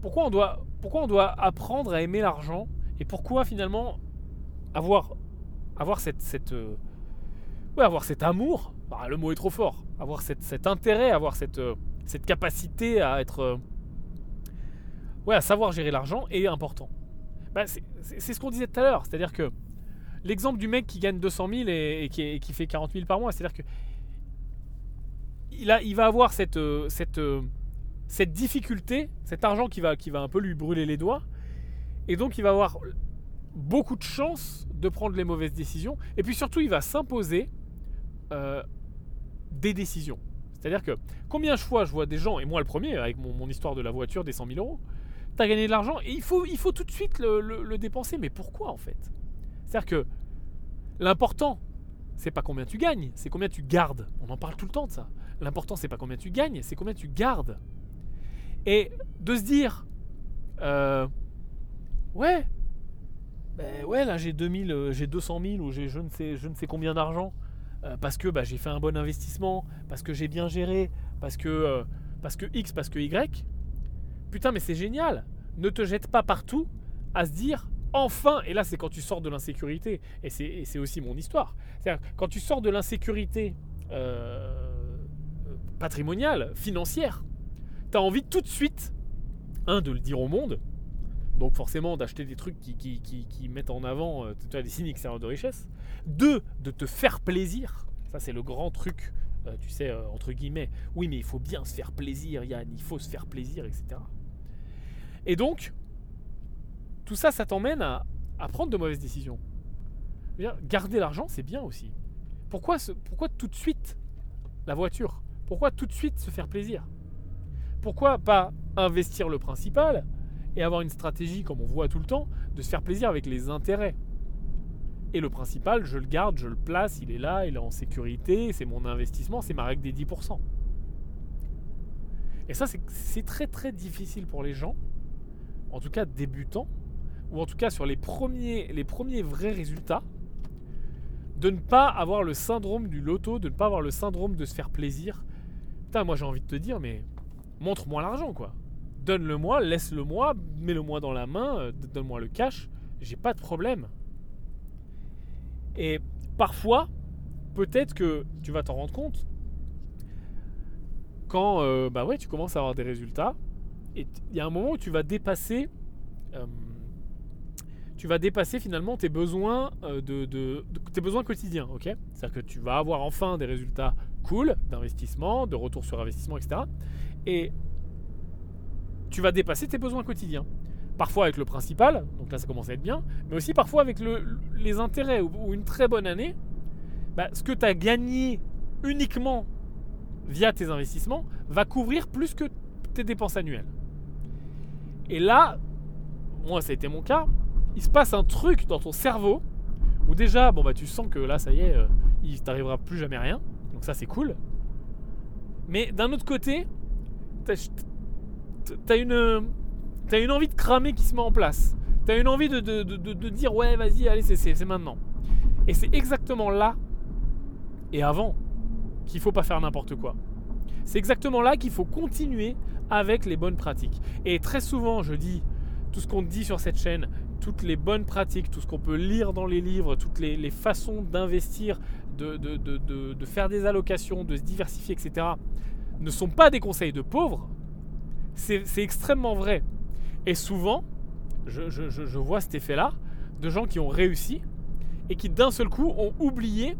pourquoi on doit, pourquoi on doit apprendre à aimer l'argent et pourquoi finalement avoir, avoir cette, cette euh, avoir cet amour, bah, le mot est trop fort, avoir cet intérêt, avoir cette, euh, cette capacité à être, euh, ouais, à savoir gérer l'argent est important. Bah, c'est ce qu'on disait tout à l'heure, c'est-à-dire que l'exemple du mec qui gagne 200 000 et, qui, qui, fait 40 000 par mois, c'est-à-dire que il, va avoir cette, cette cette difficulté, cet argent qui va, un peu lui brûler les doigts, et donc il va avoir beaucoup de chances de prendre les mauvaises décisions, et puis surtout il va s'imposer euh, des décisions. C'est-à-dire que combien de fois je vois des gens, et moi le premier, avec mon, histoire de la voiture des 100 000 euros, tu as gagné de l'argent et il faut, il faut tout de suite le, le dépenser. Mais pourquoi en fait? C'est-à-dire que l'important, c'est pas combien tu gagnes, c'est combien tu gardes. On en parle tout le temps de ça. L'important, c'est pas combien tu gagnes, c'est combien tu gardes. Et de se dire, euh, ouais, ben ouais, là j'ai 2000, euh, j'ai 200 000 ou j'ai je ne sais, je ne sais combien d'argent euh, parce que bah, j'ai fait un bon investissement, parce que j'ai bien géré, parce que, parce que X, parce que Y. Putain, mais c'est génial. Ne te jette pas partout à se dire, enfin, et là c'est quand tu sors de l'insécurité, et c'est aussi mon histoire. Quand tu sors de l'insécurité patrimoniale, financière, tu as envie tout de suite, un, de le dire au monde, donc forcément d'acheter des trucs qui, qui, mettent en avant euh, des signes extérieurs de richesse. Deux, de te faire plaisir. Ça c'est le grand truc, euh, tu sais, euh, entre guillemets. Oui mais il faut bien se faire plaisir Yann, il faut se faire plaisir, etc. Et donc, tout ça, ça t'emmène à, prendre de mauvaises décisions. garder l'argent, c'est bien aussi. Pourquoi, pourquoi tout de suite la voiture? Pourquoi tout de suite se faire plaisir? Pourquoi pas investir le principal et avoir une stratégie, comme on voit tout le temps, de se faire plaisir avec les intérêts? Et le principal, je le garde, je le place, il est là, il est en sécurité, c'est mon investissement, c'est ma règle des 10%. Et ça, c'est très très difficile pour les gens, en tout cas débutants, ou en tout cas sur les premiers, les premiers vrais résultats, de ne pas avoir le syndrome du loto, de ne pas avoir le syndrome de se faire plaisir. Moi j'ai envie de te dire, mais montre-moi l'argent, quoi. Donne-le-moi, laisse-le-moi, mets-le-moi dans la main, euh, donne-moi le cash, j'ai pas de problème. Et parfois, peut-être que tu vas t'en rendre compte quand euh, bah ouais, tu commences à avoir des résultats. Et il y a un moment où tu vas dépasser, euh, tu vas dépasser finalement tes besoins de, tes besoins quotidiens, ok? C'est-à-dire que tu vas avoir enfin des résultats cool d'investissement, de retour sur investissement, etc et tu vas dépasser tes besoins quotidiens. Parfois avec le principal, donc là ça commence à être bien, mais aussi parfois avec les intérêts ou, une très bonne année, bah, ce que tu as gagné uniquement via tes investissements va couvrir plus que tes dépenses annuelles. Et là, moi ça a été mon cas, il se passe un truc dans ton cerveau où déjà, bon bah tu sens que là ça y est, euh, il t'arrivera plus jamais rien, donc ça c'est cool. Mais d'un autre côté, t'as une, as une envie de cramer qui se met en place. T'as une envie de, de, dire ouais vas-y allez c'est maintenant. Et c'est exactement là et avant qu'il faut pas faire n'importe quoi. C'est exactement là qu'il faut continuer avec les bonnes pratiques. Et très souvent je dis tout ce qu'on dit sur cette chaîne, toutes les bonnes pratiques, tout ce qu'on peut lire dans les livres, toutes les façons d'investir, de, de, faire des allocations, de se diversifier, etc ne sont pas des conseils de pauvres, c'est extrêmement vrai. Et souvent, je, vois cet effet-là, de gens qui ont réussi et qui d'un seul coup ont oublié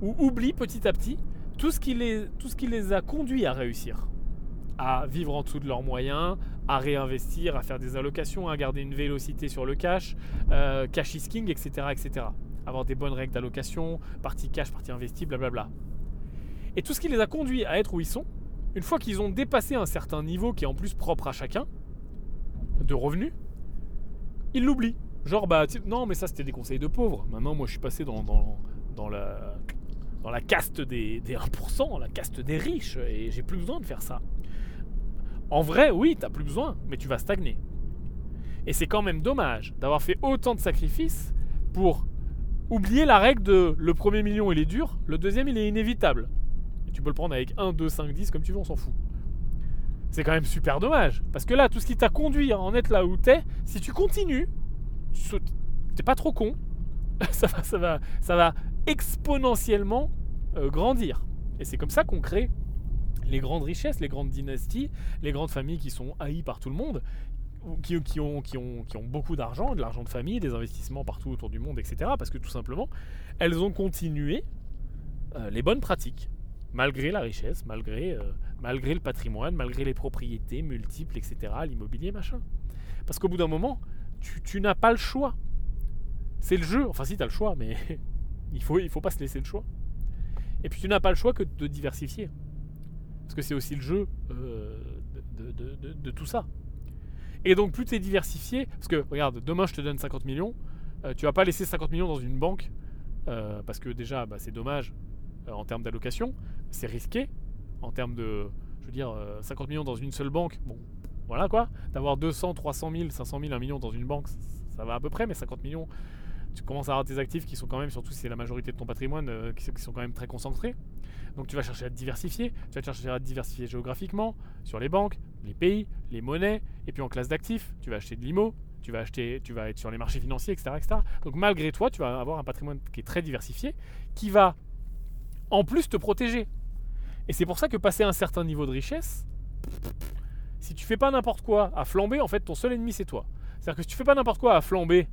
ou oublient petit à petit tout ce qui les, tout ce qui les a conduits à réussir. à vivre en dessous de leurs moyens, à réinvestir, à faire des allocations, à garder une vélocité sur le cash, euh, cash is king, etc., etc. Avoir des bonnes règles d'allocation, partie cash, partie investie, blablabla. Et tout ce qui les a conduits à être où ils sont, une fois qu'ils ont dépassé un certain niveau qui est en plus propre à chacun, de revenus, ils l'oublient. Genre, bah, non, mais ça c'était des conseils de pauvres. Maintenant, moi je suis passé dans, dans, la, dans la caste des, des 1%, la caste des riches, et j'ai plus besoin de faire ça. En vrai, oui, t'as plus besoin, mais tu vas stagner. Et c'est quand même dommage d'avoir fait autant de sacrifices pour oublier la règle de le premier million il est dur, le deuxième il est inévitable. Et tu peux le prendre avec 1, 2, 5, 10 comme tu veux, on s'en fout. C'est quand même super dommage. Parce que là, tout ce qui t'a conduit à en être là où t'es, si tu continues, t'es pas trop con, ça va, ça va, ça va exponentiellement euh, grandir. Et c'est comme ça qu'on crée les grandes richesses, les grandes dynasties, les grandes familles qui sont haïes par tout le monde, qui, ont, beaucoup d'argent, de l'argent de famille, des investissements partout autour du monde, etc. Parce que tout simplement, elles ont continué euh, les bonnes pratiques, malgré la richesse, malgré, euh, le patrimoine, malgré les propriétés multiples, etc., l'immobilier, machin. Parce qu'au bout d'un moment, tu, n'as pas le choix. C'est le jeu. Enfin, si, tu as le choix, mais il faut, faut pas se laisser le choix. Et puis, tu n'as pas le choix que de diversifier. Parce que c'est aussi le jeu euh, de, tout ça. Et donc plus tu es diversifié, parce que regarde, demain je te donne 50 millions, euh, tu vas pas laisser 50 millions dans une banque, euh, parce que déjà bah, c'est dommage en termes d'allocation, c'est risqué, en termes de, je veux dire, 50 millions dans une seule banque, bon, voilà quoi, d'avoir 200, 300 000, 500 000, 1 million dans une banque, ça va à peu près, mais 50 millions, tu commences à avoir tes actifs qui sont quand même, surtout si c'est la majorité de ton patrimoine, qui sont quand même très concentrés. Donc tu vas chercher à te diversifier, tu vas chercher à te diversifier géographiquement, sur les banques, les pays, les monnaies, et puis en classe d'actifs, tu vas acheter de l'IMO, tu vas acheter, tu vas être sur les marchés financiers, etc., etc. Donc malgré toi, tu vas avoir un patrimoine qui est très diversifié, qui va en plus te protéger. Et c'est pour ça que passer un certain niveau de richesse, si tu fais pas n'importe quoi à flamber, en fait ton seul ennemi c'est toi. C'est-à-dire que si tu fais pas n'importe quoi à flamber,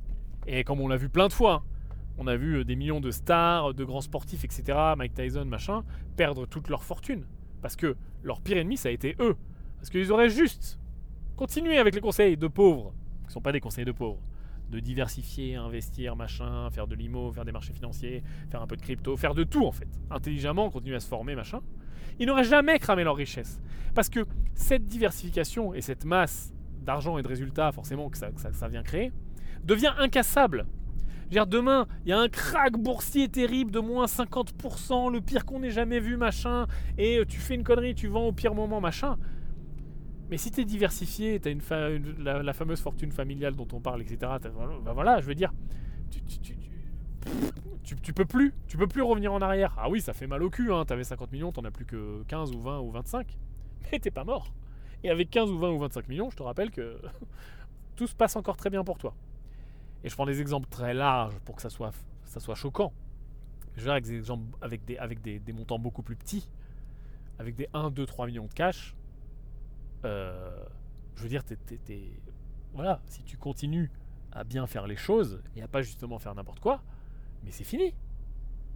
et comme on l'a vu plein de fois, hein, on a vu euh, des millions de stars, de grands sportifs, etc., Mike Tyson, machin, perdre toute leur fortune. Parce que leur pire ennemi, ça a été eux. Parce qu'ils auraient juste continué avec les conseils de pauvres, qui ne sont pas des conseils de pauvres, de diversifier, investir, machin, faire de l'IMO, faire des marchés financiers, faire un peu de crypto, faire de tout en fait, intelligemment, continuer à se former, machin. Ils n'auraient jamais cramé leur richesse. Parce que cette diversification et cette masse d'argent et de résultats, forcément, que ça, que ça vient créer, devient incassable demain, il y a un crack boursier terrible de moins 50%, le pire qu'on ait jamais vu, machin, et euh, tu fais une connerie, tu vends au pire moment, machin. Mais si tu es diversifié, tu as une, la, fameuse fortune familiale dont on parle, etc., bah voilà, je veux dire, tu, tu, peux plus, tu peux plus revenir en arrière. Ah oui, ça fait mal au cul, hein, t'avais 50 millions, t'en as plus que 15 ou 20 ou 25, mais t'es pas mort. Et avec 15 ou 20 ou 25 millions, je te rappelle que tout se passe encore très bien pour toi. Et je prends des exemples très larges pour que ça soit, ça soit choquant. Je vais avec des exemples avec des, avec des, montants beaucoup plus petits, avec des 1, 2, 3 millions de cash. Euh, je veux dire, voilà, si tu continues à bien faire les choses et à pas justement faire n'importe quoi, mais c'est fini.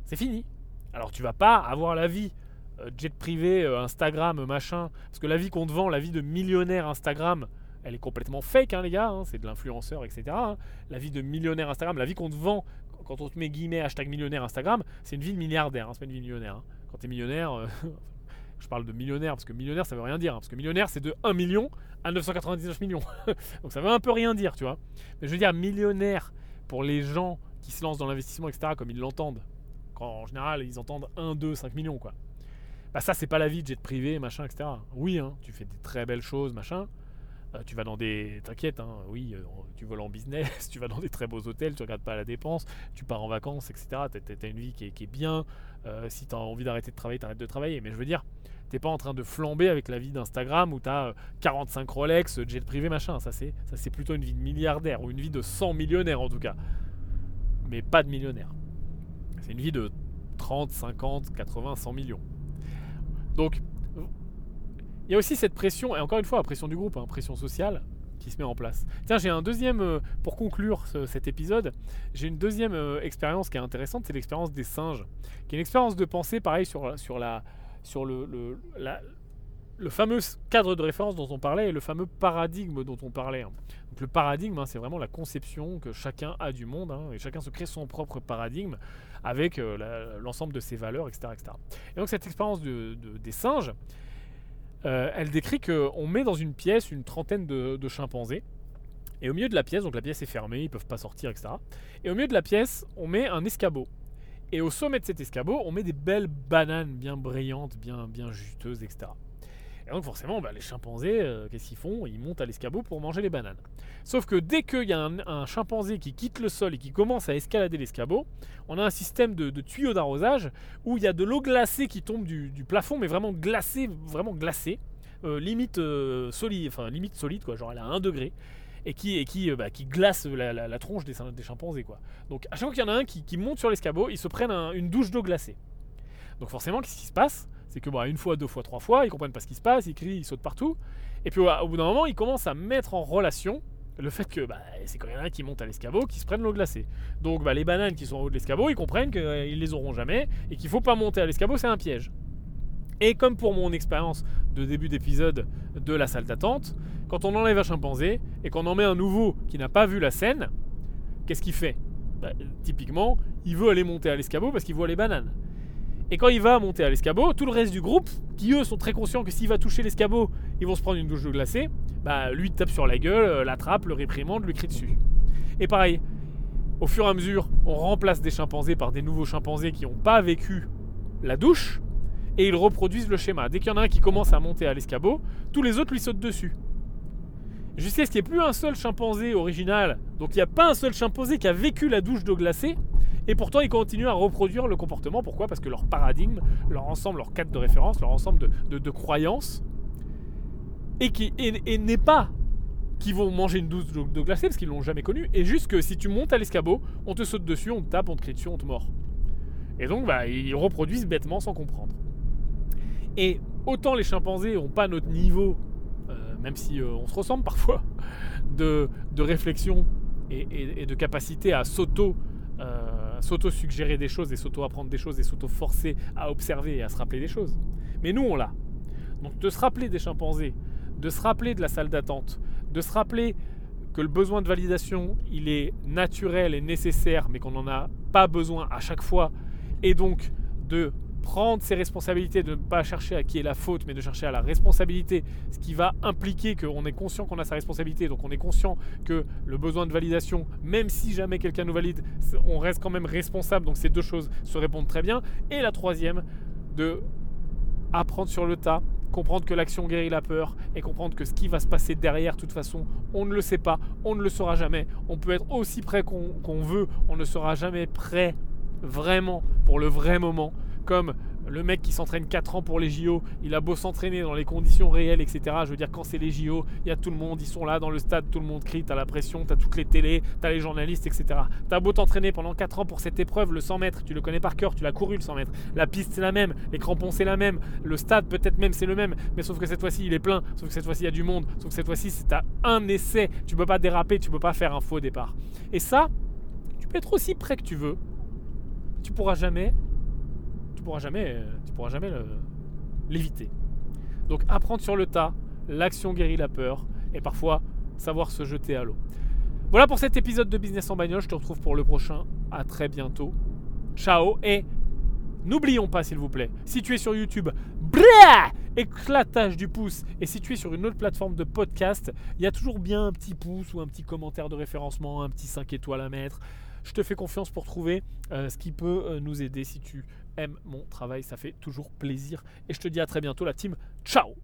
C'est fini. Alors tu vas pas avoir la vie euh, jet privé, euh, Instagram, machin, parce que la vie qu'on te vend, la vie de millionnaire Instagram, elle est complètement fake, hein, les gars. Hein, c'est de l'influenceur, etc. Hein. La vie de millionnaire Instagram, la vie qu'on te vend quand on te met guillemets hashtag millionnaire Instagram, c'est une vie de milliardaire. c'est pas une vie de millionnaire. Quand tu es millionnaire, euh, je parle de millionnaire parce que millionnaire ça veut rien dire. parce que millionnaire c'est de 1 million à 999 millions. Donc ça veut un peu rien dire, tu vois. Mais je veux dire millionnaire pour les gens qui se lancent dans l'investissement, etc. Comme ils l'entendent. Quand en général ils entendent 1, 2, 5 millions, quoi. Bah ça c'est pas la vie de jet privé, machin, etc. Oui, hein, tu fais des très belles choses, machin. Euh, tu vas dans des. T'inquiète, hein, oui, euh, tu voles en business, tu vas dans des très beaux hôtels, tu regardes pas la dépense, tu pars en vacances, etc. Tu as, une vie qui est, bien. Euh, si tu as envie d'arrêter de travailler, t'arrêtes de travailler. Mais je veux dire, t'es pas en train de flamber avec la vie d'Instagram où tu as 45 Rolex, jet privé, machin. Ça, c'est plutôt une vie de milliardaire ou une vie de 100 millionnaires en tout cas. Mais pas de millionnaire. C'est une vie de 30, 50, 80, 100 millions. Donc, il y a aussi cette pression, et encore une fois, la pression du groupe, hein, pression sociale, qui se met en place. Tiens, j'ai un deuxième, euh, pour conclure cet épisode, j'ai une deuxième euh, expérience qui est intéressante, c'est l'expérience des singes, qui est une expérience de pensée, pareil, sur, le, fameux cadre de référence dont on parlait et le fameux paradigme dont on parlait. Hein. Le paradigme, hein, c'est vraiment la conception que chacun a du monde, hein, et chacun se crée son propre paradigme avec euh, l'ensemble de ses valeurs, etc., etc. Et donc cette expérience de, des singes, euh, elle décrit qu'on met dans une pièce une trentaine de, chimpanzés, et au milieu de la pièce, donc la pièce est fermée, ils peuvent pas sortir, etc. Et au milieu de la pièce, on met un escabeau. Et au sommet de cet escabeau, on met des belles bananes bien brillantes, bien, bien juteuses, etc. Et donc forcément, bah, les chimpanzés, euh, qu'est-ce qu'ils font? Ils montent à l'escabeau pour manger les bananes. Sauf que dès qu'il y a un, chimpanzé qui quitte le sol et qui commence à escalader l'escabeau, on a un système de, tuyaux d'arrosage où il y a de l'eau glacée qui tombe du, plafond, mais vraiment glacée, vraiment glacée, euh, limite euh, solide, limite solide quoi, genre elle a 1 degré et qui, bah, glace la, tronche des, des, chimpanzés. Quoi. Donc à chaque fois qu'il y en a un qui, monte sur l'escabeau, ils se prennent une douche d'eau glacée. Donc forcément, qu'est-ce qui se passe? C'est que bah, une fois, deux fois, trois fois, ils comprennent pas ce qui se passe, ils crient, ils sautent partout. Et puis au bout d'un moment, ils commencent à mettre en relation le fait que bah, c'est quand en a qui montent à l'escabeau qui se prennent l'eau glacée. Donc bah, les bananes qui sont en haut de l'escabeau, ils comprennent qu'ils euh, les auront jamais et qu'il faut pas monter à l'escabeau, c'est un piège. Et comme pour mon expérience de début d'épisode de la salle d'attente, quand on enlève un chimpanzé et qu'on en met un nouveau qui n'a pas vu la scène, qu'est-ce qu'il fait? Bah, Typiquement, il veut aller monter à l'escabeau parce qu'il voit les bananes. Et quand il va monter à l'escabeau, tout le reste du groupe, qui eux sont très conscients que s'il va toucher l'escabeau, ils vont se prendre une douche de glacée, bah lui tape sur la gueule, euh, l'attrape, le réprimande, lui crie dessus. Et pareil, au fur et à mesure, on remplace des chimpanzés par des nouveaux chimpanzés qui n'ont pas vécu la douche, et ils reproduisent le schéma. Dès qu'il y en a un qui commence à monter à l'escabeau, tous les autres lui sautent dessus. Jusqu'à ce qu'il n'y ait plus un seul chimpanzé original, donc il n'y a pas un seul chimpanzé qui a vécu la douche d'eau glacée, et pourtant, ils continuent à reproduire le comportement. Pourquoi? Parce que leur paradigme, leur ensemble, leur cadre de référence, leur ensemble de, croyances, et, qui, n'est pas qu'ils vont manger une douce de glacée parce qu'ils l'ont jamais connu, et juste que si tu montes à l'escabeau, on te saute dessus, on te tape, on te crie dessus, on te mord. Et donc, bah, ils reproduisent bêtement sans comprendre. Et autant les chimpanzés n'ont pas notre niveau, euh, même si euh, on se ressemble parfois, de, réflexion et, de capacité à s'auto s'auto-suggérer des choses et s'auto-apprendre des choses et s'auto-forcer à observer et à se rappeler des choses. Mais nous, on l'a. Donc de se rappeler des chimpanzés, de se rappeler de la salle d'attente, de se rappeler que le besoin de validation, il est naturel et nécessaire, mais qu'on n'en a pas besoin à chaque fois, et donc de prendre ses responsabilités, de ne pas chercher à qui est la faute, mais de chercher à la responsabilité, ce qui va impliquer qu'on est conscient qu'on a sa responsabilité, donc on est conscient que le besoin de validation, même si jamais quelqu'un nous valide, on reste quand même responsable, donc ces deux choses se répondent très bien. Et la troisième, de apprendre sur le tas, comprendre que l'action guérit la peur et comprendre que ce qui va se passer derrière, de toute façon, on ne le sait pas, on ne le saura jamais. On peut être aussi prêt qu'on veut, on ne sera jamais prêt vraiment pour le vrai moment comme le mec qui s'entraîne 4 ans pour les JO, il a beau s'entraîner dans les conditions réelles, etc. Je veux dire, quand c'est les JO, il y a tout le monde, ils sont là dans le stade, tout le monde crie, t'as la pression, t'as toutes les télés, t'as les journalistes, etc. T'as beau t'entraîner pendant 4 ans pour cette épreuve, le 100 mètres, tu le connais par cœur, tu l'as couru le 100 mètres. La piste c'est la même, les crampons c'est la même, le stade peut-être même c'est le même, mais sauf que cette fois-ci il est plein, sauf que cette fois-ci il y a du monde, sauf que cette fois-ci c'est à un essai, tu peux pas déraper, tu peux pas faire un faux départ. Et ça, tu peux être aussi prêt que tu veux, tu pourras jamais tu pourras jamais, euh, tu pourras jamais l'éviter. Donc apprendre sur le tas, l'action guérit la peur, et parfois savoir se jeter à l'eau. Voilà pour cet épisode de Business en bagnole. Je te retrouve pour le prochain. À très bientôt. Ciao et n'oublions pas s'il vous plaît, si tu es sur YouTube, éclatage du pouce. Et si tu es sur une autre plateforme de podcast, il y a toujours bien un petit pouce ou un petit commentaire de référencement, un petit 5 étoiles à mettre. Je te fais confiance pour trouver euh, ce qui peut euh, nous aider si tu mon travail. Ça fait toujours plaisir. Et je te dis à très bientôt la team. Ciao